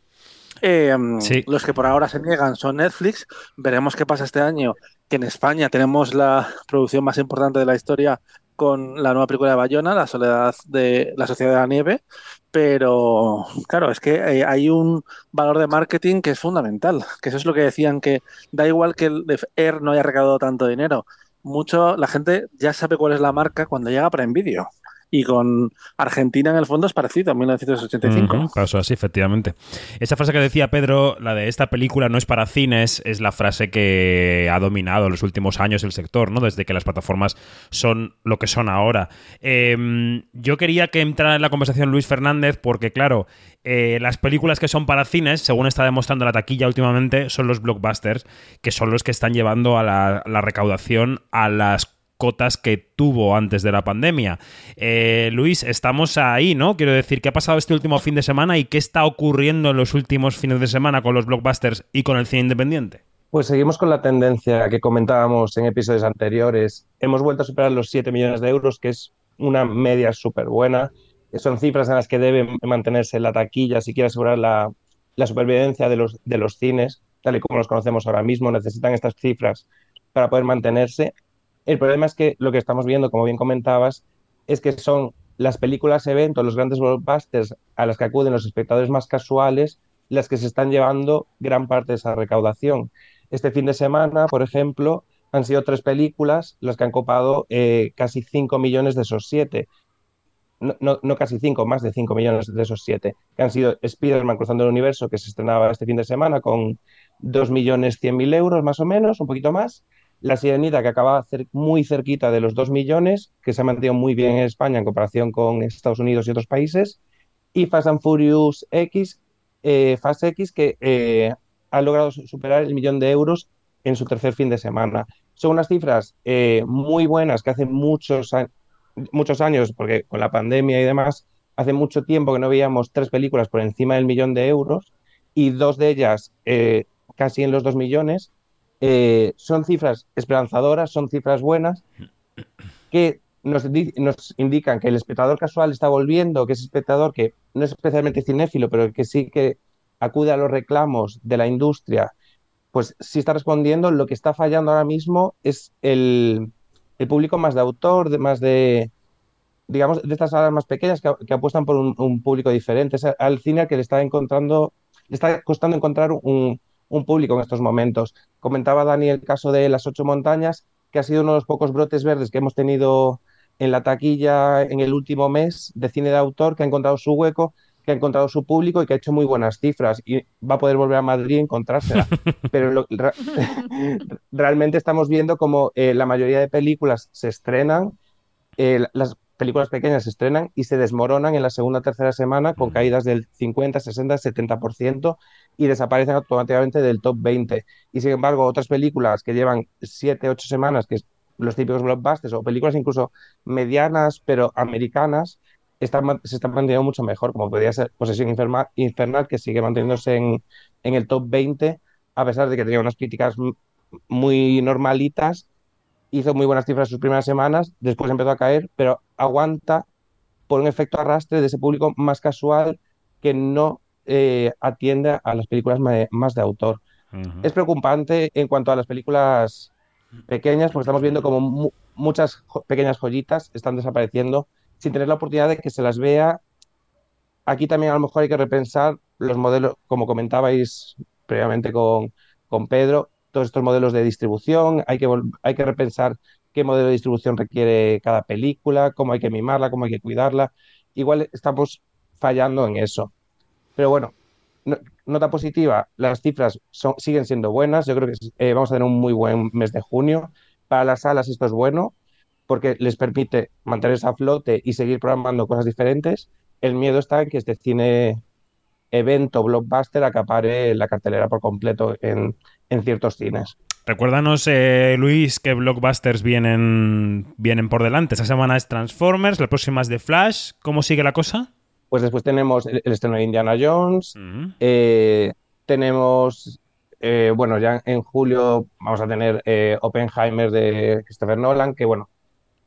Eh, sí. Los que por ahora se niegan son Netflix. Veremos qué pasa este año, que en España tenemos la producción más importante de la historia con la nueva película de Bayona, La soledad de la sociedad de la nieve, pero claro, es que eh, hay un valor de marketing que es fundamental, que eso es lo que decían, que da igual que el Air no haya recaudado tanto dinero, mucho la gente ya sabe cuál es la marca cuando llega para Envidio. Y con Argentina en el fondo es parecido, 1985. Ujú, Caso así, efectivamente. Esa frase que decía Pedro, la de esta película no es para cines, es la frase que ha dominado en los últimos años el sector, ¿no? Desde que las plataformas son lo que son ahora. Eh, yo quería que entrara en la conversación Luis Fernández, porque, claro, eh, las películas que son para cines, según está demostrando la taquilla últimamente, son los blockbusters, que son los que están llevando a la, la recaudación a las cotas que tuvo antes de la pandemia. Eh, Luis, estamos ahí, ¿no? Quiero decir, ¿qué ha pasado este último fin de semana y qué está ocurriendo en los últimos fines de semana con los blockbusters y con el cine independiente? Pues seguimos con la tendencia que comentábamos en episodios anteriores. Hemos vuelto a superar los 7 millones de euros, que es una media súper buena. Son cifras en las que debe mantenerse la taquilla si quiere asegurar la, supervivencia de los cines, tal y como los conocemos ahora mismo. Necesitan estas cifras para poder mantenerse. El problema es que lo que estamos viendo, como bien comentabas, es que son las películas eventos, los grandes blockbusters a las que acuden los espectadores más casuales, las que se están llevando gran parte de esa recaudación. Este fin de semana, por ejemplo, han sido tres películas las que han copado eh, casi 5 millones de esos 7. No, no, no, casi 5, más de 5 millones de esos 7, que han sido Spider-Man Cruzando el Universo, que se estrenaba este fin de semana con 2 millones 100 mil euros más o menos, un poquito más. La Sirenita, que acaba muy cerquita de los 2 millones, que se ha mantenido muy bien en España en comparación con Estados Unidos y otros países. Y Fast and Furious X, eh, Fast X, que eh, ha logrado superar el millón de euros en su tercer fin de semana. Son unas cifras eh, muy buenas que hace muchos, muchos años, porque con la pandemia y demás, hace mucho tiempo que no veíamos tres películas por encima del millón de euros y dos de ellas eh, casi en los dos millones. Eh, son cifras esperanzadoras, son cifras buenas que nos, nos, indican que el espectador casual está volviendo, que es espectador que no es especialmente cinéfilo, pero que sí que acude a los reclamos de la industria, pues sí está respondiendo. Lo que está fallando ahora mismo es el, el público más de autor, de, más de, digamos, de estas salas más pequeñas que, que apuestan por un, un, público diferente. Es al cine al que le está encontrando, le está costando encontrar un, un, público en estos momentos. Comentaba Dani el caso de Las Ocho Montañas, que ha sido uno de los pocos brotes verdes que hemos tenido en la taquilla en el último mes de cine de autor, que ha encontrado su hueco, que ha encontrado su público y que ha hecho muy buenas cifras y va a poder volver a Madrid y encontrársela. Pero lo, re, realmente estamos viendo como eh, la mayoría de películas se estrenan, eh, las películas pequeñas se estrenan y se desmoronan en la segunda o tercera semana con caídas del 50, 60, 70% y desaparecen automáticamente del top 20. Y sin embargo, otras películas que llevan 7, 8 semanas, que es los típicos blockbusters o películas incluso medianas pero americanas, están, se están manteniendo mucho mejor, como podría ser Posesión Infernal, Infernal que sigue manteniéndose en, en, el top 20, a pesar de que tenía unas críticas muy normalitas, hizo muy buenas cifras sus primeras semanas, después empezó a caer, pero aguanta por un efecto arrastre de ese público más casual que no eh, atiende a las películas más de autor. Uh -huh. Es preocupante en cuanto a las películas pequeñas, porque estamos viendo como mu muchas jo pequeñas joyitas están desapareciendo sin tener la oportunidad de que se las vea. Aquí también a lo mejor hay que repensar los modelos, como comentabais previamente con, con Pedro, todos estos modelos de distribución, hay que, hay que repensar qué modelo de distribución requiere cada película, cómo hay que mimarla, cómo hay que cuidarla. Igual estamos fallando en eso. Pero bueno, nota positiva, las cifras siguen siendo buenas. Yo creo que eh, vamos a tener un muy buen mes de junio. Para las salas esto es bueno porque les permite mantenerse a flote y seguir programando cosas diferentes. El miedo está en que este cine evento blockbuster acapare la cartelera por completo en, en ciertos cines. Recuérdanos, eh, Luis, qué blockbusters vienen, vienen por delante. Esta semana es Transformers, la próxima es The Flash. ¿Cómo sigue la cosa? Pues después tenemos el, el estreno de Indiana Jones, uh -huh. eh, tenemos, eh, bueno, ya en julio vamos a tener eh, Oppenheimer de Christopher Nolan, que bueno,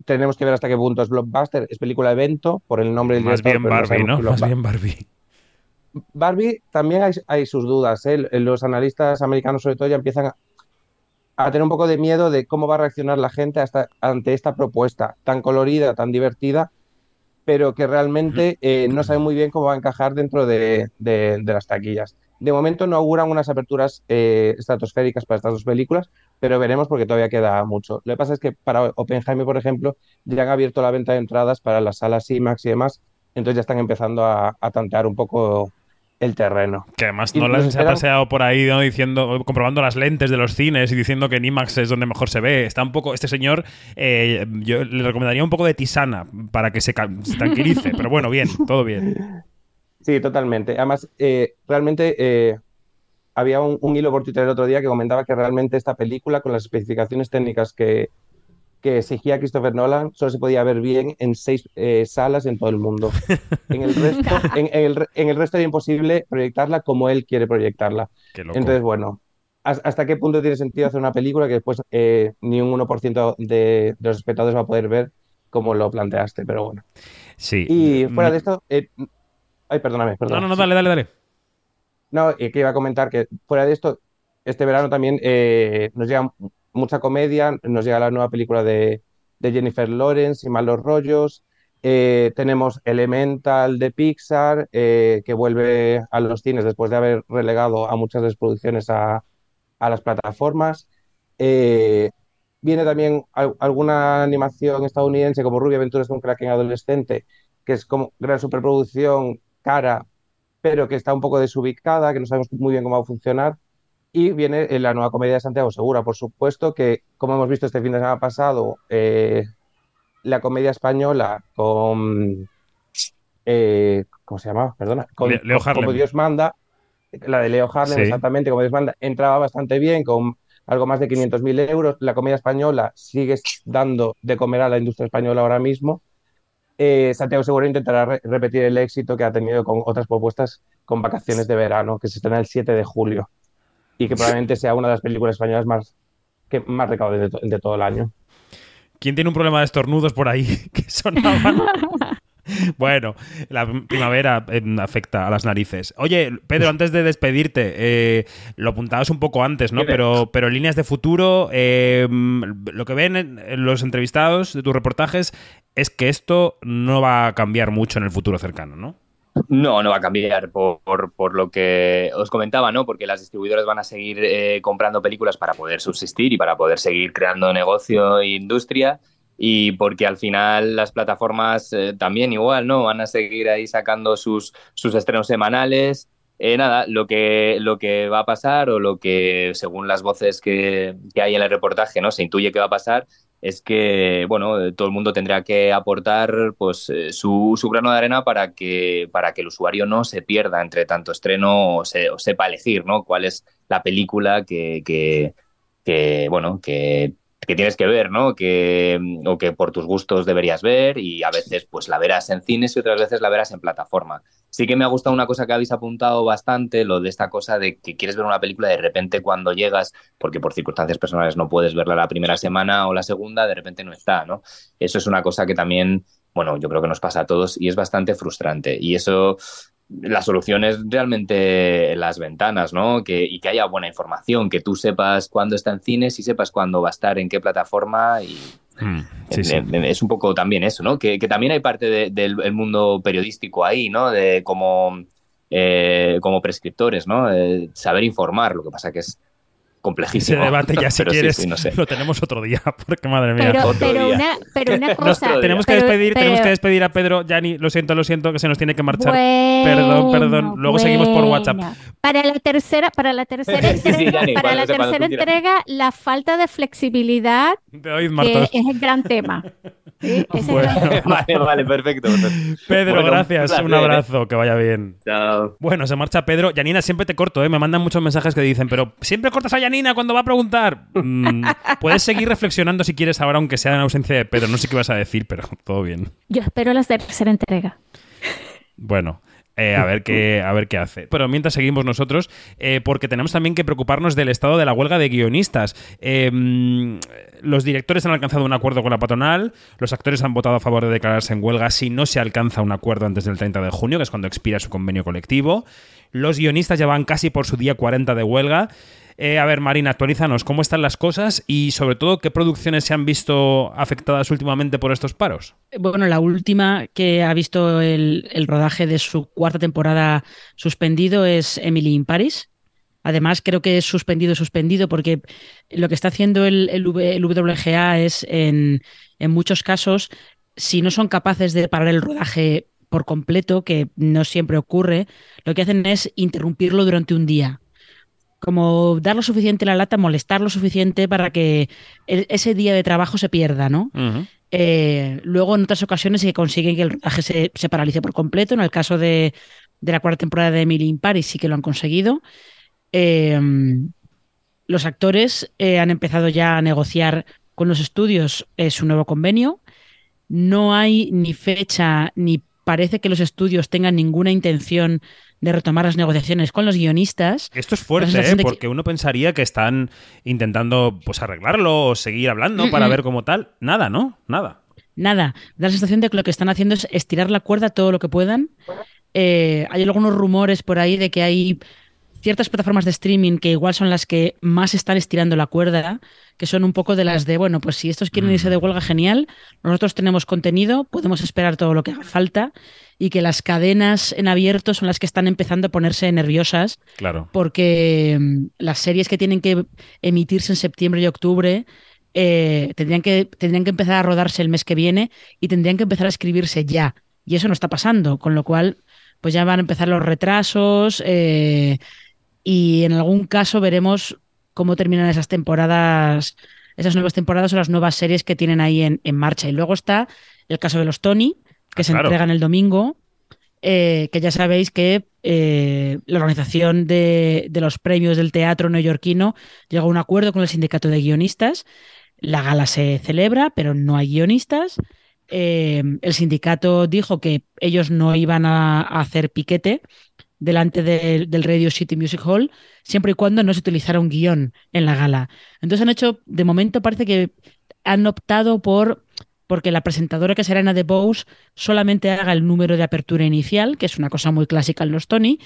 tenemos que ver hasta qué punto es blockbuster, es película evento por el nombre del Más director, bien Barbie, ¿no? Más bien Barbie. Barbie también hay, hay sus dudas. ¿eh? Los analistas americanos, sobre todo, ya empiezan a, a, tener un poco de miedo de cómo va a reaccionar la gente hasta, ante esta propuesta tan colorida, tan divertida, pero que realmente eh, no saben muy bien cómo va a encajar dentro de, de, de, las taquillas. de momento no auguran unas aperturas eh, estratosféricas para estas dos películas, pero veremos porque todavía queda mucho. Lo que pasa es que para Oppenheimer, por ejemplo, ya han abierto la venta de entradas para las salas IMAX y demás, entonces ya están empezando a, a tantear un poco el terreno. Que además Y Nolan nos se ha paseado por ahí ¿no? diciendo, comprobando las lentes de los cines y diciendo que en IMAX es donde mejor se ve. Está un poco, este señor, eh, yo le recomendaría un poco de tisana para que se, tranquilice. Pero bueno, bien, todo bien. Sí, totalmente. Además, eh, realmente eh, había un, un hilo por Twitter el otro día que comentaba que realmente esta película, con las especificaciones técnicas que, que exigía Christopher Nolan, solo se podía ver bien en seis eh, salas en todo el mundo. En el resto, en, en el, re- en el resto era imposible proyectarla como él quiere proyectarla. Qué loco. Entonces, bueno, ¿has- ¿hasta qué punto tiene sentido hacer una película que después eh, ni un 1% de, de los espectadores va a poder ver como lo planteaste? Pero bueno. Sí. Y fuera de esto, eh, ay, perdóname, No, perdóname. no, no, Sí. dale, dale, dale. No, que iba a comentar que fuera de esto, este verano también eh, nos llega mucha comedia, nos llega la nueva película de, de Jennifer Lawrence y Malos Rollos, eh, tenemos Elemental de Pixar, eh, que vuelve a los cines después de haber relegado a muchas de sus producciones a, las plataformas. Eh, viene también al- alguna animación estadounidense como Rubia Aventuras con Kraken Adolescente, que es como gran superproducción cara pero que está un poco desubicada, que no sabemos muy bien cómo va a funcionar. Y viene eh, la nueva comedia de Santiago Segura, por supuesto, que como hemos visto este fin de semana pasado, eh, la comedia española con... eh, ¿cómo se llama? Perdona. Con, Le- Leo con- como Harlem. Dios manda, la de Leo Harlem, Sí. exactamente, como Dios manda, entraba bastante bien, con algo más de 500.000 euros. La comedia española sigue dando de comer a la industria española ahora mismo eh, Santiago Segura intentará re- repetir el éxito que ha tenido con otras propuestas con vacaciones de verano, que se estrena el 7 de julio y que probablemente sea una de las películas españolas más, que más recaude de, to- de todo el año. ¿Quién tiene un problema de estornudos por ahí que sonaban? Bueno, la primavera eh, afecta a las narices. Oye, Pedro, antes de despedirte, eh, lo apuntabas un poco antes, ¿no? Pero, pero en líneas de futuro, eh, lo que ven en, en los entrevistados de tus reportajes es que esto no va a cambiar mucho en el futuro cercano, ¿no? No, no va a cambiar por, por- lo que os comentaba, ¿no? Porque las distribuidoras van a seguir eh, comprando películas para poder subsistir y para poder seguir creando negocio e industria. Y porque al final las plataformas eh, también igual, ¿no? Van a seguir ahí sacando sus, sus estrenos semanales. Eh, nada, lo que, lo que va a pasar o lo que, según las voces que, que hay en el reportaje, ¿no? Se intuye que va a pasar es que, bueno, eh, todo el mundo tendrá que aportar pues, eh, su, su grano de arena para que, para que el usuario no se pierda entre tanto estreno o, se- o sepa elegir, ¿no? Cuál es la película que, que, que, bueno, que, que tienes que ver, ¿no? Que, o que por tus gustos deberías ver y a veces pues la verás en cines y otras veces la verás en plataforma. Sí que me ha gustado una cosa que habéis apuntado bastante, lo de esta cosa de que quieres ver una película de repente cuando llegas, porque por circunstancias personales no puedes verla la primera semana o la segunda, de repente no está, ¿no? Eso es una cosa que también, bueno, yo creo que nos pasa a todos y es bastante frustrante. Y eso, la solución es realmente las ventanas, ¿no? Que, y que haya buena información, que tú sepas cuándo está en cines y sepas cuándo va a estar, en qué plataforma y, Mm, sí, sí. es un poco también eso, ¿no? Que, que también hay parte de- del el mundo periodístico ahí, ¿no? De como, eh, como prescriptores, ¿no? Eh, saber informar, lo que pasa que es Ese complejísimo. debate ya, si Pero quieres, sí, no sé. lo tenemos otro día, porque madre mía. Pero, Otro pero día. una, pero una cosa. tenemos que pero- despedir, tenemos que despedir a Pedro. Yanni, lo siento, lo siento, que se nos tiene que marchar. Bueno, perdón, perdón. Luego seguimos por WhatsApp. Para la tercera, para la tercera Sí, sí, entrega, para la tercera entrega, la falta de flexibilidad que es el gran tema. Ese Bueno. vale, vale, perfecto. Pedro, Bueno, gracias. Un ¿eh? abrazo, que vaya bien. Chao. Bueno, se marcha Pedro. Yanina, siempre te corto, ¿eh? Me mandan muchos mensajes que dicen, pero siempre cortas a Yanina cuando va a preguntar. Mm, puedes seguir reflexionando si quieres ahora, aunque sea en ausencia de Pedro. No sé qué vas a decir, pero todo bien. Yo espero la tercera entrega. Bueno. eh, a, ver qué, a ver qué hace. Pero mientras seguimos nosotros, eh, porque tenemos también que preocuparnos del estado de la huelga de guionistas. Eh, los directores han alcanzado un acuerdo con la patronal, los actores han votado a favor de declararse en huelga si no se alcanza un acuerdo antes del 30 de junio, que es cuando expira su convenio colectivo. Los guionistas ya van casi por su día 40 de huelga. Eh, a ver, Marina, actualízanos cómo están las cosas y sobre todo qué producciones se han visto afectadas últimamente por estos paros. Bueno, la última que ha visto el, rodaje de su cuarta temporada suspendido es Emily in Paris. Además, creo que es suspendido, suspendido, porque lo que está haciendo el, WGA es, en muchos casos, si no son capaces de parar el rodaje por completo, que no siempre ocurre, lo que hacen es interrumpirlo durante un día. Como dar lo suficiente la lata, molestar lo suficiente para que el- ese día de trabajo se pierda, ¿no? Eh, luego, en otras ocasiones, sí consiguen que el rodaje se, se paralice por completo. En el caso de, de la cuarta temporada de Emily in Paris, sí que lo han conseguido. Eh, los actores eh, han empezado ya a negociar con los estudios su nuevo convenio. No hay ni fecha ni parece que los estudios tengan ninguna intención de retomar las negociaciones con los guionistas. Esto es fuerte, ¿eh? que- porque uno pensaría que están intentando pues arreglarlo o seguir hablando para Mm, ver cómo tal. Nada, ¿no? Nada. Nada, da la sensación de que lo que están haciendo es estirar la cuerda todo lo que puedan. Eh, hay algunos rumores por ahí de que hay ciertas plataformas de streaming que igual son las que más están estirando la cuerda, que son un poco de las de, bueno, pues si estos quieren irse de huelga, genial, nosotros tenemos contenido, podemos esperar todo lo que haga falta, y que las cadenas en abierto son las que están empezando a ponerse nerviosas Claro. porque mm, las series que tienen que emitirse en septiembre y octubre eh, tendrían, que, tendrían que empezar a rodarse el mes que viene y tendrían que empezar a escribirse ya. Y eso no está pasando, con lo cual pues ya van a empezar los retrasos eh, y en algún caso veremos cómo terminan esas temporadas, esas nuevas temporadas o las nuevas series que tienen ahí en, en marcha. Y luego está el caso de los Tony, que Ah, se claro. entregan el domingo, eh, que ya sabéis que eh, la organización de, de los premios del teatro neoyorquino llegó a un acuerdo con el sindicato de guionistas. La gala se celebra, pero no hay guionistas. Eh, el sindicato dijo que ellos no iban a, a hacer piquete delante del- Radio City Music Hall, siempre y cuando no se utilizara un guion en la gala. Entonces han hecho, de momento parece que han optado por porque la presentadora que será Ana de solamente haga el número de apertura inicial, que es una cosa muy clásica en los Tony,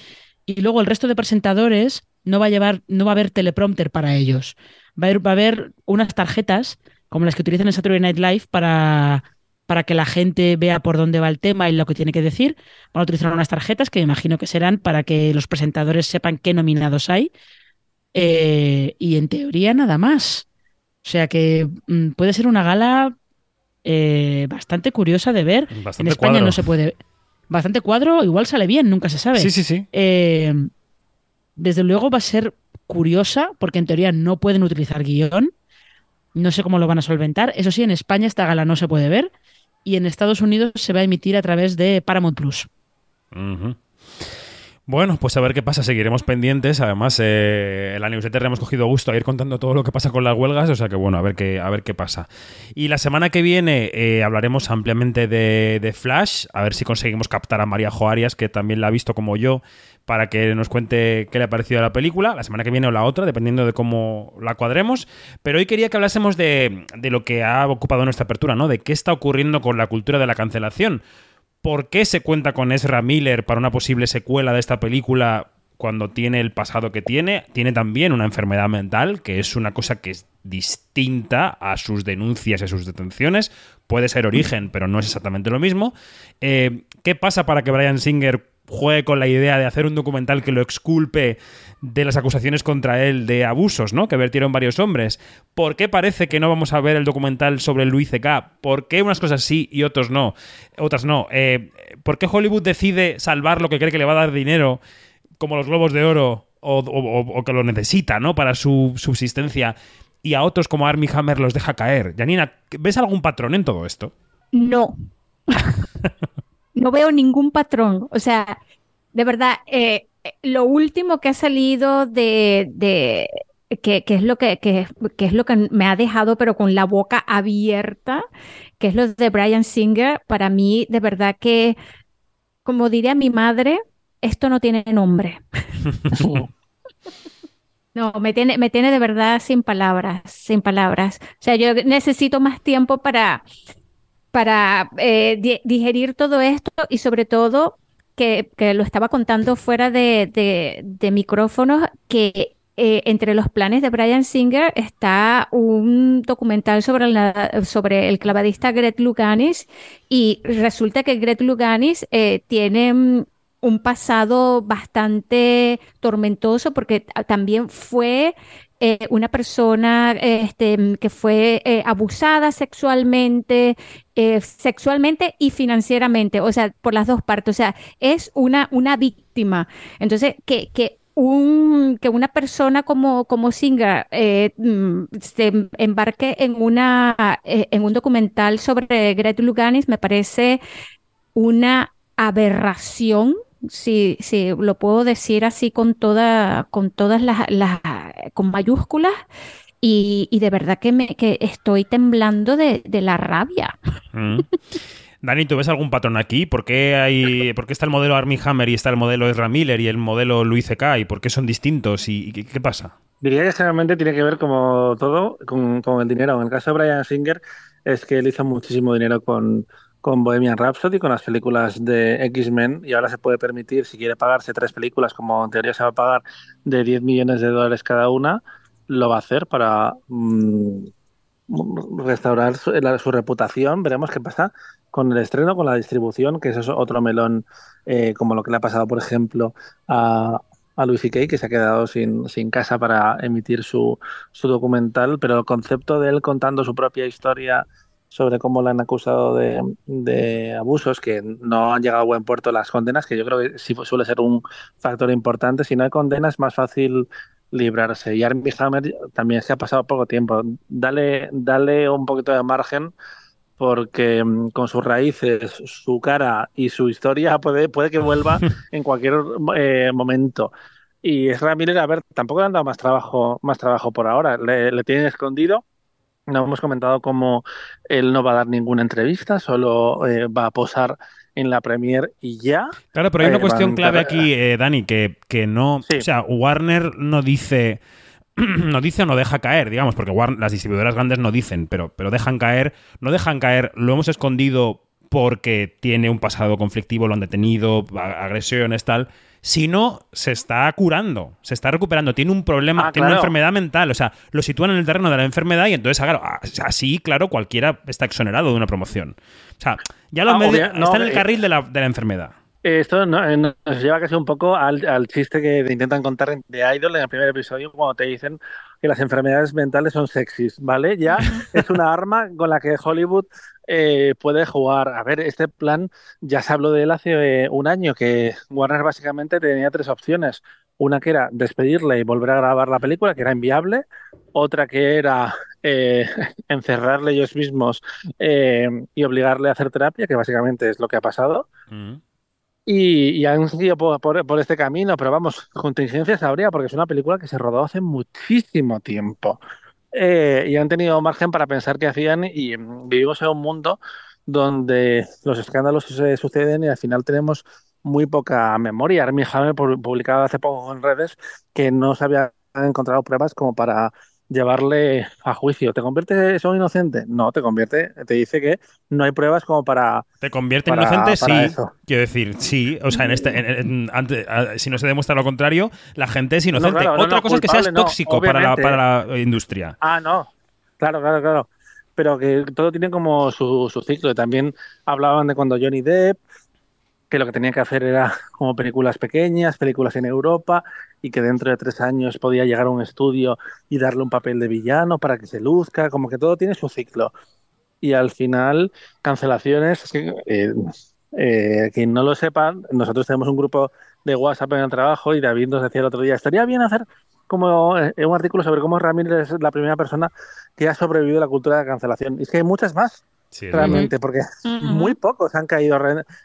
y luego el resto de presentadores no va a llevar, no va a haber teleprompter para ellos. Va a haber, va a haber unas tarjetas como las que utilizan en Saturday Night Live para, para que la gente vea por dónde va el tema y lo que tiene que decir. Van a utilizar unas tarjetas que me imagino que serán para que los presentadores sepan qué nominados hay. Eh, y en teoría nada más. O sea que mm, puede ser una gala eh, bastante curiosa de ver. Bastante en España cuadro. no se puede. Bastante cuadro, igual sale bien, nunca se sabe. Sí, sí, sí. Eh, desde luego va a ser curiosa, porque en teoría no pueden utilizar guion. No sé cómo lo van a solventar. Eso sí, en España esta gala no se puede ver. Y en Estados Unidos se va a emitir a través de Paramount Plus. Bueno, pues a ver qué pasa, seguiremos pendientes. Además, eh, en la newsletter hemos cogido gusto a ir contando todo lo que pasa con las huelgas, o sea que bueno, a ver qué, a ver qué pasa. Y la semana que viene eh, hablaremos ampliamente de, de Flash, a ver si conseguimos captar a María Joarias, que también la ha visto como yo, para que nos cuente qué le ha parecido a la película, la semana que viene o la otra, dependiendo de cómo la cuadremos. Pero hoy quería que hablásemos de, de lo que ha ocupado nuestra apertura, ¿no? De qué está ocurriendo con la cultura de la cancelación. ¿Por qué se cuenta con Ezra Miller para una posible secuela de esta película cuando tiene el pasado que tiene? Tiene también una enfermedad mental, que es una cosa que es distinta a sus denuncias y a sus detenciones. Puede ser origen, pero no es exactamente lo mismo. Eh, ¿Qué pasa para que Brian Singer juegue con la idea de hacer un documental que lo exculpe de las acusaciones contra él de abusos, ¿no? Que vertieron varios hombres. ¿Por qué parece que no vamos a ver el documental sobre Luis C.K.? ¿Por qué unas cosas sí y otros no? Otras no. Eh, ¿Por qué Hollywood decide salvar lo que cree que le va a dar dinero, como los globos de oro, o, o- o que lo necesita, ¿no? Para su subsistencia, y a otros como Armie Hammer los deja caer? Janina, ¿ves algún patrón en todo esto? No. no veo ningún patrón. O sea, de verdad, eh, eh, lo último que ha salido de, de que, que es lo que, que, que es lo que me ha dejado, pero con la boca abierta, que es lo de Brian Singer, para mí, de verdad que, como diría mi madre, esto no tiene nombre. No, me tiene, me tiene de verdad sin palabras, sin palabras. O sea, yo necesito más tiempo para, para eh, di- digerir todo esto y sobre todo que, lo estaba contando fuera de, micrófonos, que eh, entre los planes de Brian Singer está un documental sobre, el clavadista Gret Luganis y resulta que Gret Luganis eh, tiene mm, un pasado bastante tormentoso porque también fue eh, una persona este, que fue eh, abusada sexualmente, eh, sexualmente y financieramente, o sea, por las dos partes, o sea, es una, una víctima. Entonces, que, que un, que una persona como, como Singer mm, se embarque en, una, en un documental sobre Greta Luganis me parece una aberración si, sí, lo puedo decir así con toda, con todas las con mayúsculas, y, y, de verdad que me que estoy temblando de, de la rabia. Mm. Dani, ¿tú ves algún patrón aquí? ¿Por qué, hay, ¿Por qué está el modelo Armie Hammer y está el modelo Ezra Miller y el modelo Luis C.K.? ¿Y por qué son distintos? ¿Y, y qué, pasa? Diría que generalmente tiene que ver, como todo, con, con el dinero. En el caso de Brian Singer, es que él hizo muchísimo dinero con, con Bohemian Rhapsody, con las películas de X-Men, y ahora se puede permitir, si quiere pagarse tres películas, como en teoría se va a pagar, de 10 millones de dólares cada una, lo va a hacer para mmm, restaurar su, reputación. Veremos qué pasa con el estreno, con la distribución, que eso es otro melón, eh, como lo que le ha pasado, por ejemplo, a, a Louis C.K., que se ha quedado sin, sin casa para emitir su, su documental, pero el concepto de él contando su propia historia sobre cómo le han acusado de, de, abusos que no han llegado a buen puerto las condenas, que yo creo que sí suele ser un factor importante. Si no hay condenas es más fácil librarse. Y Armie Hammer también es que ha pasado poco tiempo. Dale, dale un poquito de margen porque mm, con sus raíces, su cara y su historia puede, puede que vuelva en cualquier eh, momento. Y es Miller, a ver, tampoco le han dado más trabajo, más trabajo por ahora. Le, le tienen escondido no hemos comentado cómo él no va a dar ninguna entrevista, solo eh, va a posar en la premier y ya. Claro, pero hay una eh, cuestión clave aquí, eh, Dani, que, que no. Sí. O sea, Warner no dice. No dice o no deja caer, digamos, porque Warner, las distribuidoras grandes no dicen, pero, pero dejan caer. No dejan caer, lo hemos escondido porque tiene un pasado conflictivo, lo han detenido, agresiones, tal sino se está curando, se está recuperando, tiene un problema, Ah, tiene una enfermedad mental, o sea, lo sitúan en el terreno de la enfermedad y entonces, claro, así, claro, cualquiera está exonerado de una promoción. O sea, ya lo Ah, medio- obvia- no, está en el eh, carril de la, de la enfermedad. Esto eh, nos lleva casi un poco al, al chiste que te intentan contar de Idol en el primer episodio, cuando te dicen que las enfermedades mentales son sexys, ¿vale? Ya es una arma con la que Hollywood eh, puede jugar. A ver, este plan ya se habló de él hace eh, un año, que Warner básicamente tenía tres opciones. Una que era despedirle y volver a grabar la película, que era inviable. Otra que era eh, encerrarle ellos mismos eh, y obligarle a hacer terapia, que básicamente es lo que ha pasado. Y, y han seguido por, este camino, pero vamos, contingencias habría, porque es una película que se rodó hace muchísimo tiempo. Eh, y han tenido margen para pensar qué hacían y mm, vivimos en un mundo donde los escándalos se suceden y al final tenemos muy poca memoria. Armie Hammer pu- publicaba hace poco en redes que no se habían encontrado pruebas como para llevarle a juicio. ¿Te convierte eso en inocente? No, te convierte, te dice que no hay pruebas como para... ¿Te convierte en inocente? para Sí. eso. Quiero decir, sí. O sea, en este, en- en- ante- a- si no se demuestra lo contrario, la gente es inocente. claro, Otra no, cosa es que seas tóxico para la, para la industria. Ah, no. Claro, claro, claro. Pero que todo tiene como su, su ciclo. También hablaban de cuando Johnny Depp, que lo que tenía que hacer era como películas pequeñas, películas en Europa, y que dentro de tres años podía llegar a un estudio y darle un papel de villano para que se luzca, como que todo tiene su ciclo. Y al final, cancelaciones, es que, eh, eh, quien no lo sepa, nosotros tenemos un grupo de WhatsApp en el trabajo y David nos decía el otro día, estaría bien hacer como eh, un artículo sobre cómo Ramírez es la primera persona que ha sobrevivido a la cultura de la cancelación. Y es que hay muchas más, Sí, realmente, porque muy pocos han caído,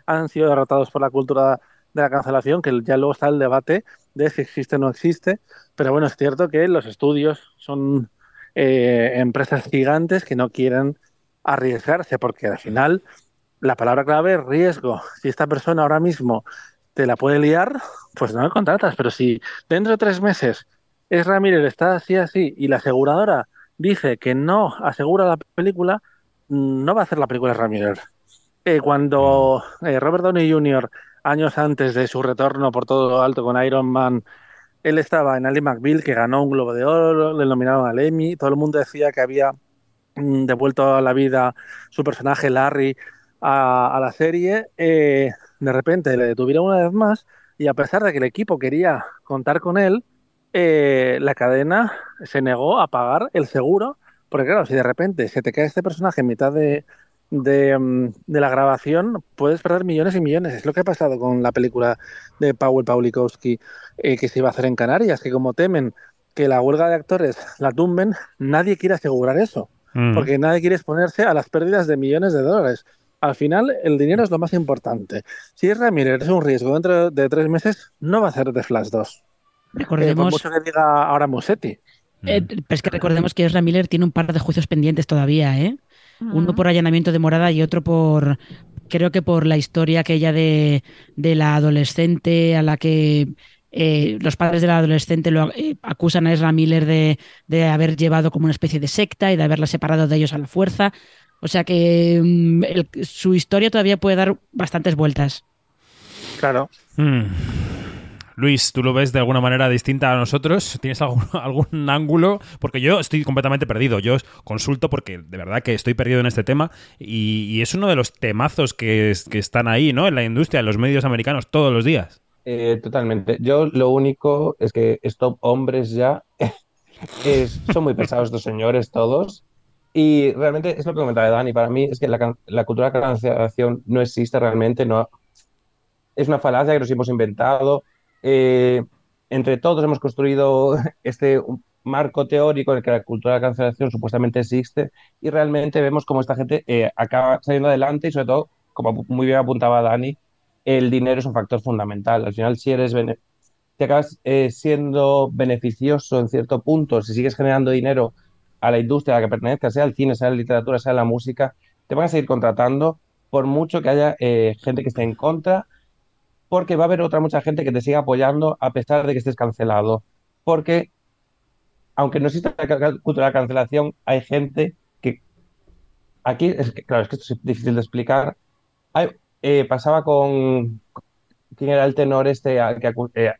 han sido derrotados por la cultura de la cancelación, que ya luego está el debate de si existe o no existe. Pero bueno, es cierto que los estudios son eh, empresas gigantes que no quieren arriesgarse, porque al final la palabra clave es riesgo. Si esta persona ahora mismo te la puede liar, pues no le contratas. Pero si dentro de tres meses es Ramírez, está así, así, y la aseguradora dice que no asegura la película, no va a hacer la película Ramírez. Eh, cuando eh, Robert Downey Jr., años antes de su retorno por todo lo alto con Iron Man, Él estaba en Ali McBeal, que ganó un Globo de Oro, le nominaron al Emmy. Todo el mundo decía que había mm, devuelto a la vida su personaje Larry a, la serie. Eh, de repente le detuvieron una vez más y a pesar de que el equipo quería contar con él, eh, la cadena se negó a pagar el seguro, porque claro, si de repente se te cae este personaje en mitad de, de, mm, de la grabación, puedes perder millones y millones. Es lo que ha pasado con la película de Powell Pawlikowski eh, que se iba a hacer en Canarias, que como temen que la huelga de actores la tumben, nadie quiere asegurar eso, Mm. porque nadie quiere exponerse a las pérdidas de millones de dólares. Al final, el dinero es lo más importante. Si es Ramírez es un riesgo dentro de tres meses, no va a ser de Flash 2. Eh, por Recordemos, mucho que diga ahora Musetti. eh, pero es que recordemos que Ezra Miller tiene un par de juicios pendientes todavía, ¿eh? Uno por allanamiento de morada y otro por, creo que por la historia aquella de, de la adolescente a la que eh, los padres de la adolescente lo eh, acusan a Ezra Miller de, de haber llevado como una especie de secta y de haberla separado de ellos a la fuerza. O sea que mm, el- su historia todavía puede dar bastantes vueltas. Claro. Mm. Luis, ¿tú lo ves de alguna manera distinta a nosotros? ¿Tienes algún, ángulo? Porque yo estoy completamente perdido. Yo consulto porque de verdad que estoy perdido en este tema y, es uno de los temazos que, es- que están ahí, ¿no? En la industria, en los medios americanos, todos los días. Eh, totalmente. Yo lo único es que stop hombres ya. Es- son muy pesados estos señores todos. Y realmente es lo que comentaba Dani. Para mí es que la, la cultura de cancelación no existe realmente. No, es una falacia que nos hemos inventado. Eh, entre todos hemos construido este marco teórico en el que la cultura de cancelación supuestamente existe y realmente vemos cómo esta gente eh, acaba saliendo adelante y sobre todo, como muy bien apuntaba Dani, el dinero es un factor fundamental. Al final, si eres te acabas eh, siendo beneficioso en cierto punto, si sigues generando dinero a la industria a la que pertenezcas, sea el cine, sea la literatura, sea la música, te van a seguir contratando por mucho que haya gente que esté en contra, porque va a haber otra mucha gente que te siga apoyando a pesar de que estés cancelado. Porque, aunque no exista la cultura de cancelación, hay gente que aquí, es que, claro, es que esto es difícil de explicar. Hay- eh, pasaba con quién era el tenor este a- que acu- eh,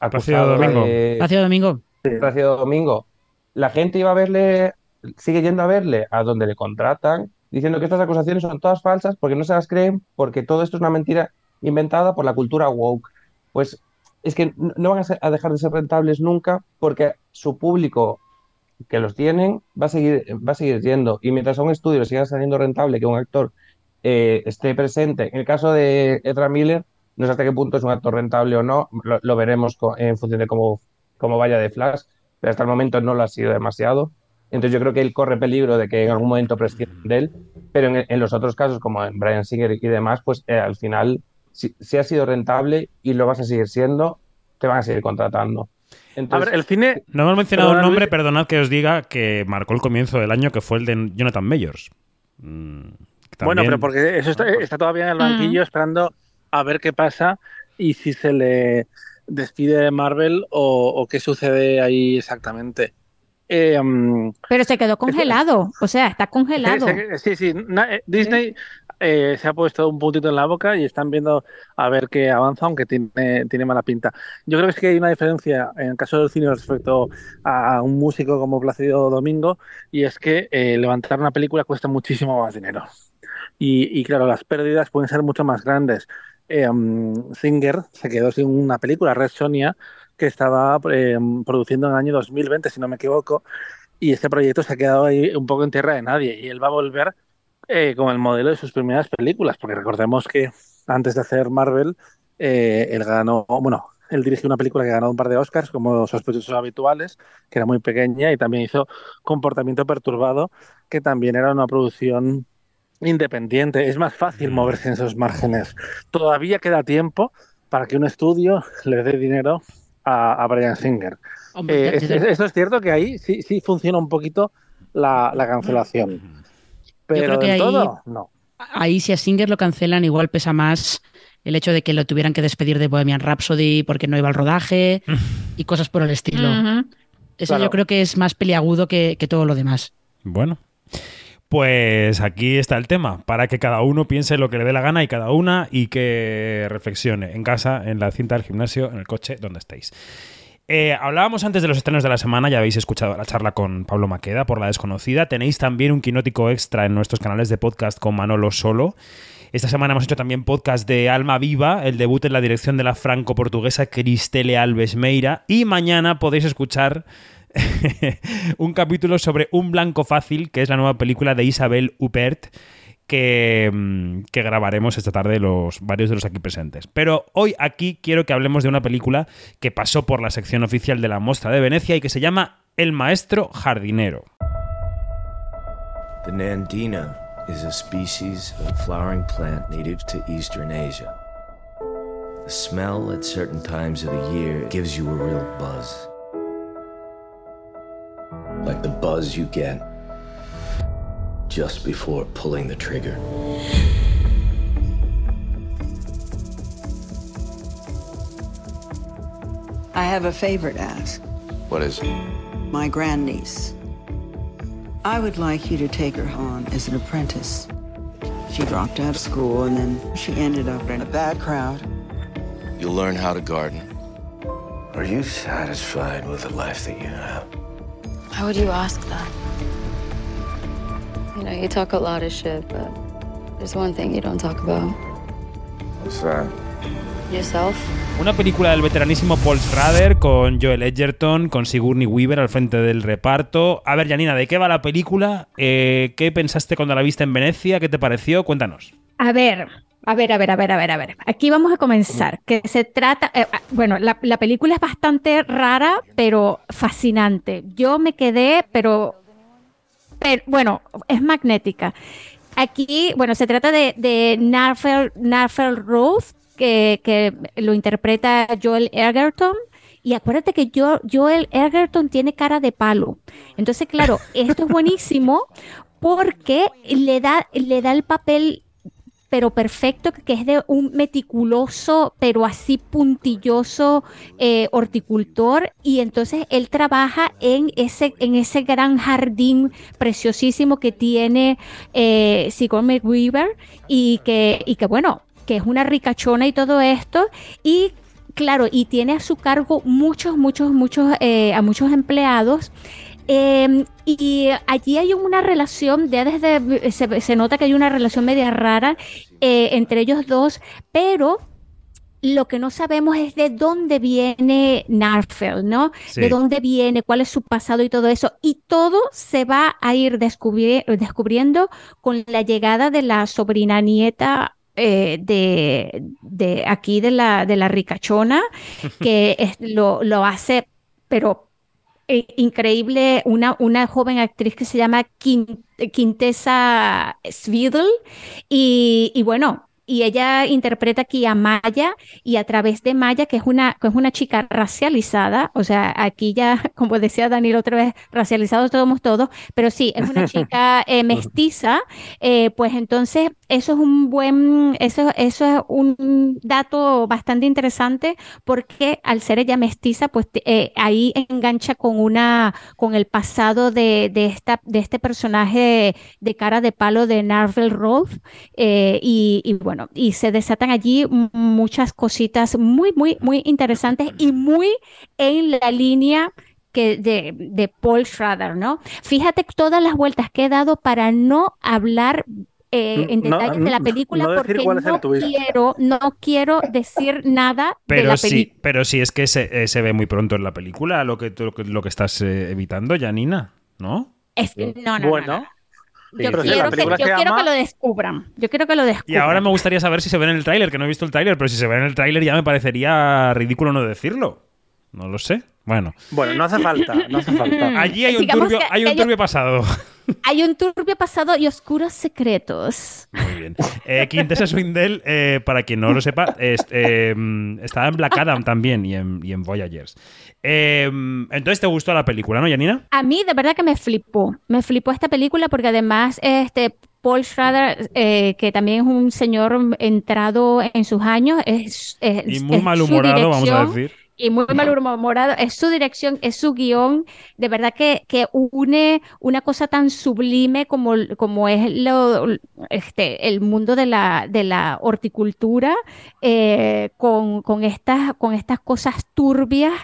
acusado Domingo. Hacia Domingo. Plácido Domingo. La gente iba a verle, sigue yendo a verle a donde le contratan, diciendo que estas acusaciones son todas falsas porque no se las creen, porque todo esto es una mentira inventada por la cultura woke. Pues es que no van a, ser- a dejar de ser rentables nunca porque su público que los tienen va a seguir, va a seguir yendo. Y mientras a un estudio le siga saliendo rentable que un actor eh, esté presente, en el caso de Ezra Miller, no sé hasta qué punto es un actor rentable o no, lo, lo veremos co- en función de cómo, cómo vaya de Flash, pero hasta el momento no lo ha sido demasiado. Entonces yo creo que él corre peligro de que en algún momento prescindan de él, pero en, en los otros casos, como en Brian Singer y demás, pues eh, al final, si, si ha sido rentable y lo vas a seguir siendo, te van a seguir contratando. A Entonces, ver, el cine. No hemos mencionado un nombre, perdonad que os diga, que marcó el comienzo del año, que fue el de Jonathan Mayors. Mm, Bueno, pero porque eso está, está todavía en el banquillo esperando a ver qué pasa y si se le despide de Marvel o, o qué sucede ahí exactamente. Eh, mm, Pero se quedó congelado, o sea, está congelado. Sí, sí, eh, Disney eh, se ha puesto un puntito en la boca y están viendo a ver qué avanza, aunque tiene, tiene mala pinta. Yo creo que sí que hay una diferencia en el caso del cine respecto a un músico como Plácido Domingo, y es que eh, levantar una película cuesta muchísimo más dinero. Y, y claro, las pérdidas pueden ser mucho más grandes. Eh, um, Singer se quedó sin una película, Red Sonia, que estaba eh, produciendo en el año 2020, si no me equivoco, y este proyecto se ha quedado ahí un poco en tierra de nadie, y él va a volver eh, con el modelo de sus primeras películas, porque recordemos que antes de hacer Marvel, eh, él ganó, bueno, él dirigió una película que ganó un par de Oscars, como Sospechosos Habituales, que era muy pequeña, y también hizo Comportamiento Perturbado, que también era una producción independiente. Es más fácil moverse en esos márgenes. Todavía queda tiempo para que un estudio le dé dinero a, a Brian Singer. Hombre, Eh, ya- es- ya- es- esto es cierto que ahí sí, sí funciona un poquito la, la cancelación. Pero ahí- todo, no. ahí si a Singer lo cancelan, igual pesa más el hecho de que lo tuvieran que despedir de Bohemian Rhapsody porque no iba al rodaje y cosas por el estilo. Eso Claro. yo creo que es más peliagudo que, que todo lo demás. Bueno. Pues aquí está el tema, para que cada uno piense lo que le dé la gana y cada una y que reflexione en casa, en la cinta del gimnasio, en el coche, donde estéis. Eh, hablábamos antes de los estrenos de la semana, ya habéis escuchado la charla con Pablo Maqueda por La Desconocida. Tenéis también un quinótico extra en nuestros canales de podcast con Manolo Solo. Esta semana hemos hecho también podcast de Alma Viva, el debut en la dirección de la franco-portuguesa Cristele Alves Meira. Y mañana podéis escuchar un capítulo sobre Un Blanco Fácil, que es la nueva película de Isabel Huppert que, mm, que, grabaremos esta tarde los varios de los aquí presentes. Pero hoy aquí quiero que hablemos de una película que pasó por la sección oficial de la Mostra de Venecia y que se llama El Maestro Jardinero. The Nandina is a species of flowering plant native to Eastern Asia. The smell at certain times of the year gives you a real buzz. Like the buzz you get just before pulling the trigger. I have a favor to ask. What is it? My grandniece. I would like you to take her on as an apprentice. She dropped out of school and then she ended up in a bad crowd. You'll learn how to garden. Are you satisfied with the life that you have? How would you ask that? You know, you talk a lot of shit, but there's one thing you don't talk about. What's that? Yourself. Una película del veteranísimo Paul Schrader con Joel Edgerton, con Sigourney Weaver al frente del reparto. A ver, Janina, ¿de qué va la película? Eh, ¿Qué pensaste cuando la viste en Venecia? ¿Qué te pareció? Cuéntanos. A ver, a ver, a ver, a ver, a ver, a ver. Aquí vamos a comenzar. Que se trata, eh, bueno, la, la, película es bastante rara, pero fascinante. Yo me quedé, pero, pero bueno, es magnética. Aquí, bueno, se trata de, de Narfel, Narfel que, que, lo interpreta Joel Egerton. Y acuérdate que yo, Joel Egerton tiene cara de palo. Entonces, claro, esto es buenísimo porque le da, le da el papel pero perfecto, que es de un meticuloso, pero así puntilloso eh, horticultor. Y entonces él trabaja en ese, en ese gran jardín preciosísimo que tiene eh, Sigourney Weaver y que, y que, bueno, que es una ricachona y todo esto. Y claro, y tiene a su cargo muchos, muchos, muchos, eh, a muchos empleados. Eh, y allí hay una relación, ya desde se, se, nota que hay una relación media rara eh, entre ellos dos, pero lo que no sabemos es de dónde viene Narfel, ¿no? Sí. De dónde viene, cuál es su pasado y todo eso. Y todo se va a ir descubri descubriendo con la llegada de la sobrina nieta eh, de, de, aquí de la, de la ricachona, que es, lo, lo hace, pero eh, increíble, una, una joven actriz que se llama Quintessa Svidl y, y bueno, y ella interpreta aquí a Maya y a través de Maya, que es una, que es una chica racializada, o sea, aquí ya, como decía Daniel otra vez, racializados somos todos, pero sí, es una chica eh, mestiza, eh, pues entonces eso es un buen, eso, eso es un dato bastante interesante porque al ser ella mestiza, pues eh, ahí engancha con una, con el pasado de, de, esta, de este personaje de, cara de palo de Narvel Roth y, y bueno, bueno, y se desatan allí muchas cositas muy, muy, muy interesantes y muy en la línea que de, de Paul Schrader, ¿no? Fíjate todas las vueltas que he dado para no hablar eh, en No, detalles de la película no porque no quiero, no quiero decir nada de Pero la sí, película. pero sí es que se, eh, se ve muy pronto en la película lo que, lo que, lo que estás eh, evitando, Janina, ¿no? Es- no, no, no, Bueno, no. Yo, sí, quiero, que, película yo se quiero llama- que lo descubran. Yo quiero que lo Y descubran. ahora me gustaría saber si se ve en el tráiler, que no he visto el tráiler, pero si se ve en el tráiler ya me parecería ridículo no decirlo. No lo sé. Bueno, Bueno, no hace falta, no hace falta. allí hay un turbio, hay un turbio pasado. Hay un turbio pasado y oscuros secretos. Muy bien. Eh, Quintessa Swindell, eh, para quien no lo sepa, es- eh, estaba en Black Adam también y en, y en Voyagers. Eh, entonces, ¿te gustó la película, no, Janina? A mí de verdad que me flipó, me flipó esta película porque además este Paul Schrader, eh, que también es un señor entrado en sus años, es, es- Y muy es su malhumorado, vamos a dirección, decir. Y muy malhumorado, es su dirección, es su guion, de verdad que, que une una cosa tan sublime como, como es lo, este, el mundo de la, de la horticultura, eh, con, con, estas, con estas cosas turbias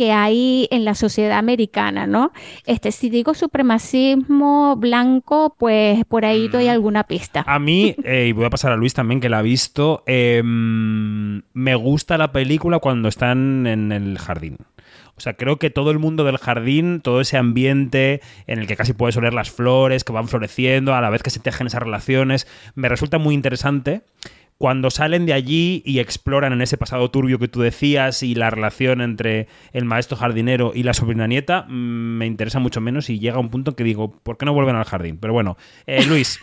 que hay en la sociedad americana, ¿no? Este, si digo supremacismo blanco, pues por ahí doy Mm. alguna pista. A mí, eh, y voy a pasar a Luis también, que la ha visto, eh, me gusta la película cuando están en el jardín. O sea, creo que todo el mundo del jardín, todo ese ambiente en el que casi puedes oler las flores que van floreciendo, a la vez que se tejen esas relaciones, me resulta muy interesante. Cuando salen de allí y exploran en ese pasado turbio que tú decías y la relación entre el maestro jardinero y la sobrina nieta, mm, me interesa mucho menos y llega un punto en que digo, ¿por qué no vuelven al jardín? Pero bueno, eh, Luis.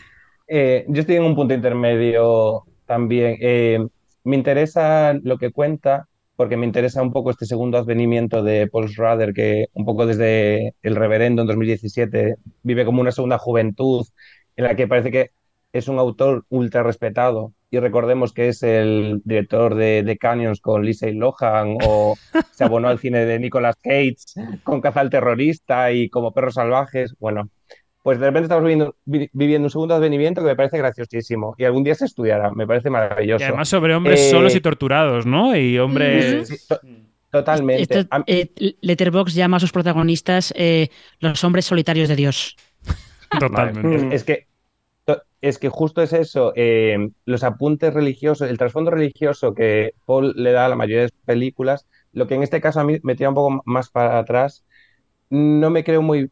Eh, yo estoy en un punto intermedio también. Eh, me interesa lo que cuenta, porque me interesa un poco este segundo advenimiento de Paul Schrader, que un poco desde El Reverendo en 2017 vive como una segunda juventud, en la que parece que es un autor ultra respetado. Y recordemos que es el director de, de Canyons con Lindsay Lohan, o se abonó al cine de Nicolas Cage con Caza al Terrorista y como Perros Salvajes. Bueno, pues de repente estamos viviendo, vi- viviendo un segundo advenimiento que me parece graciosísimo y algún día se estudiará, me parece Y maravilloso. además sobre hombres Eh, solos y torturados, ¿no? Y hombres... sí, to- totalmente. Esto, eh, Letterboxd llama a sus protagonistas eh, los hombres solitarios de Dios. Totalmente. Es, es que es que justo es eso, eh, los apuntes religiosos, el trasfondo religioso que Paul le da a la mayoría de películas, lo que en este caso a mí me tira un poco más para atrás, no me creo muy,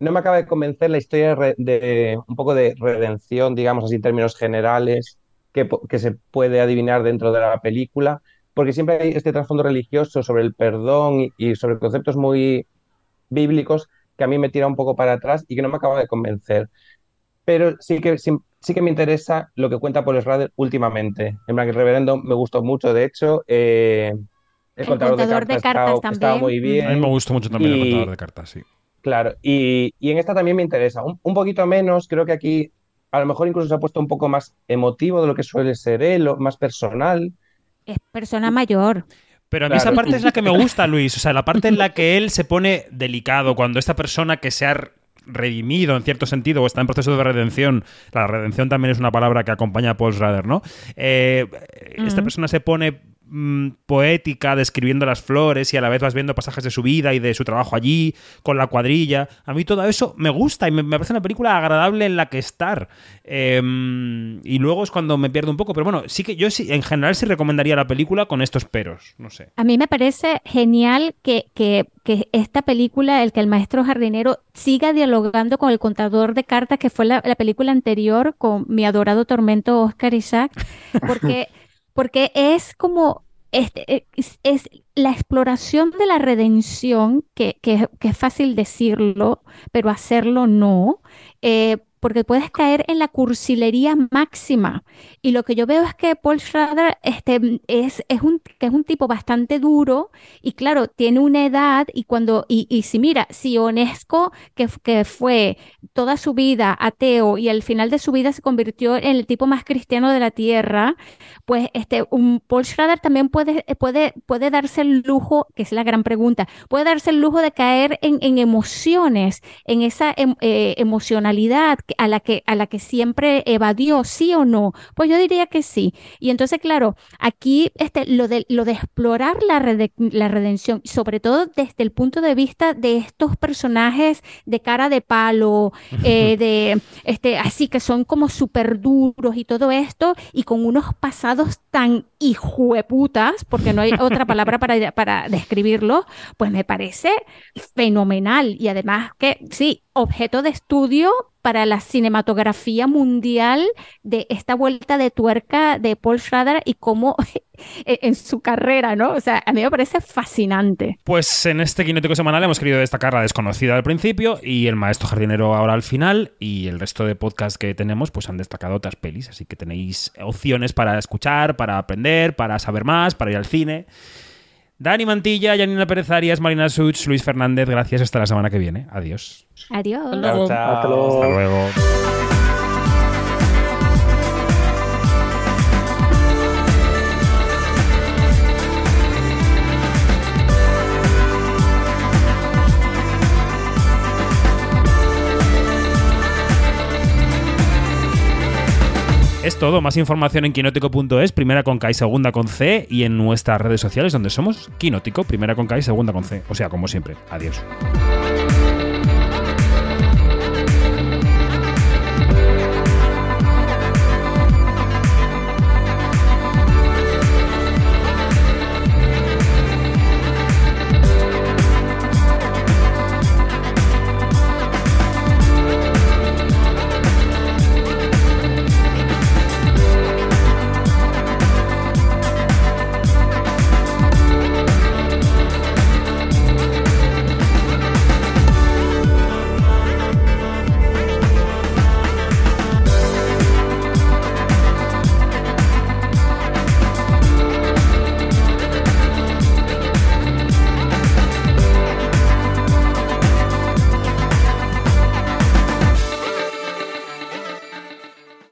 no me acaba de convencer la historia de, un poco de redención, digamos así, en términos generales, que se puede adivinar dentro de la película, porque siempre hay este trasfondo religioso sobre el perdón y, y sobre conceptos muy bíblicos que a mí me tira un poco para atrás y que no me acaba de convencer. Pero sí que, sí, sí que me interesa lo que cuenta Paul Schrader últimamente. En el reverendo me gustó mucho, de hecho. eh, el, El contador, contador de de cartas, estaba, estaba también. muy bien. A mí me gustó mucho también el contador de cartas, sí. Claro, y, y en esta también me interesa. Un, un poquito menos, creo que aquí a lo mejor incluso se ha puesto un poco más emotivo de lo que suele ser él, más personal. Es persona mayor. Pero a mí Claro. esa parte es la que me gusta, Luis. O sea, la parte en la que él se pone delicado, cuando esta persona que se ha redimido en cierto sentido o está en proceso de redención, la redención también es una palabra que acompaña a Paul Schrader, ¿no? Eh, Esta persona se pone mm, poética describiendo las flores y a la vez vas viendo pasajes de su vida y de su trabajo allí con la cuadrilla. A mí todo eso me gusta y me, me parece una película agradable en la que estar. Eh, y luego es cuando me pierdo un poco, pero bueno, sí que yo sí, en general sí recomendaría la película con estos peros, no sé. A mí me parece genial que, que- que esta película, el que el maestro jardinero siga dialogando con el contador de cartas, que fue la, la película anterior con mi adorado tormento Oscar Isaac, porque, porque es como este, es, es la exploración de la redención, que, que- que es fácil decirlo, pero hacerlo no, eh, porque puedes caer en la cursilería máxima. Y lo que yo veo es que Paul Schrader este, es, es, un, es un tipo bastante duro y claro, tiene una edad y cuando, y, y si mira, si Onesco, que, que fue toda su vida ateo y al final de su vida se convirtió en el tipo más cristiano de la tierra, pues este, un Paul Schrader también puede, puede, puede darse el lujo, que es la gran pregunta, puede darse el lujo de caer en, en emociones, en esa em- eh, emocionalidad a la que, a la que siempre evadió, sí o no. Pues yo diría que sí. Y entonces, claro, aquí este, lo de, lo de explorar la, rede- la redención, sobre todo desde el punto de vista de estos personajes de cara de palo, eh, de este, así que son como súper duros y todo esto, y con unos pasados tan hijueputas, porque no hay otra palabra para, para describirlo, pues me parece fenomenal. Y además que sí, objeto de estudio para la cinematografía mundial de esta vuelta de tuerca de Paul Schrader y cómo en su carrera, ¿no? O sea, a mí me parece fascinante. Pues en este Quinótico semanal hemos querido destacar la desconocida al principio y el maestro jardinero ahora al final y el resto de podcasts que tenemos pues han destacado otras pelis, así que tenéis opciones para escuchar, para aprender, para saber más, para ir al cine. Dani Mantilla, Janina Pérez Arias, Marina Such, Luis Fernández, gracias hasta la semana que viene. Adiós. Adiós. Hasta luego. Hasta luego. Esto todo. Más información en quinótico.es, primera con K y segunda con C, y en nuestras redes sociales donde somos Quinótico, primera con K y segunda con C. O sea, como siempre. Adiós.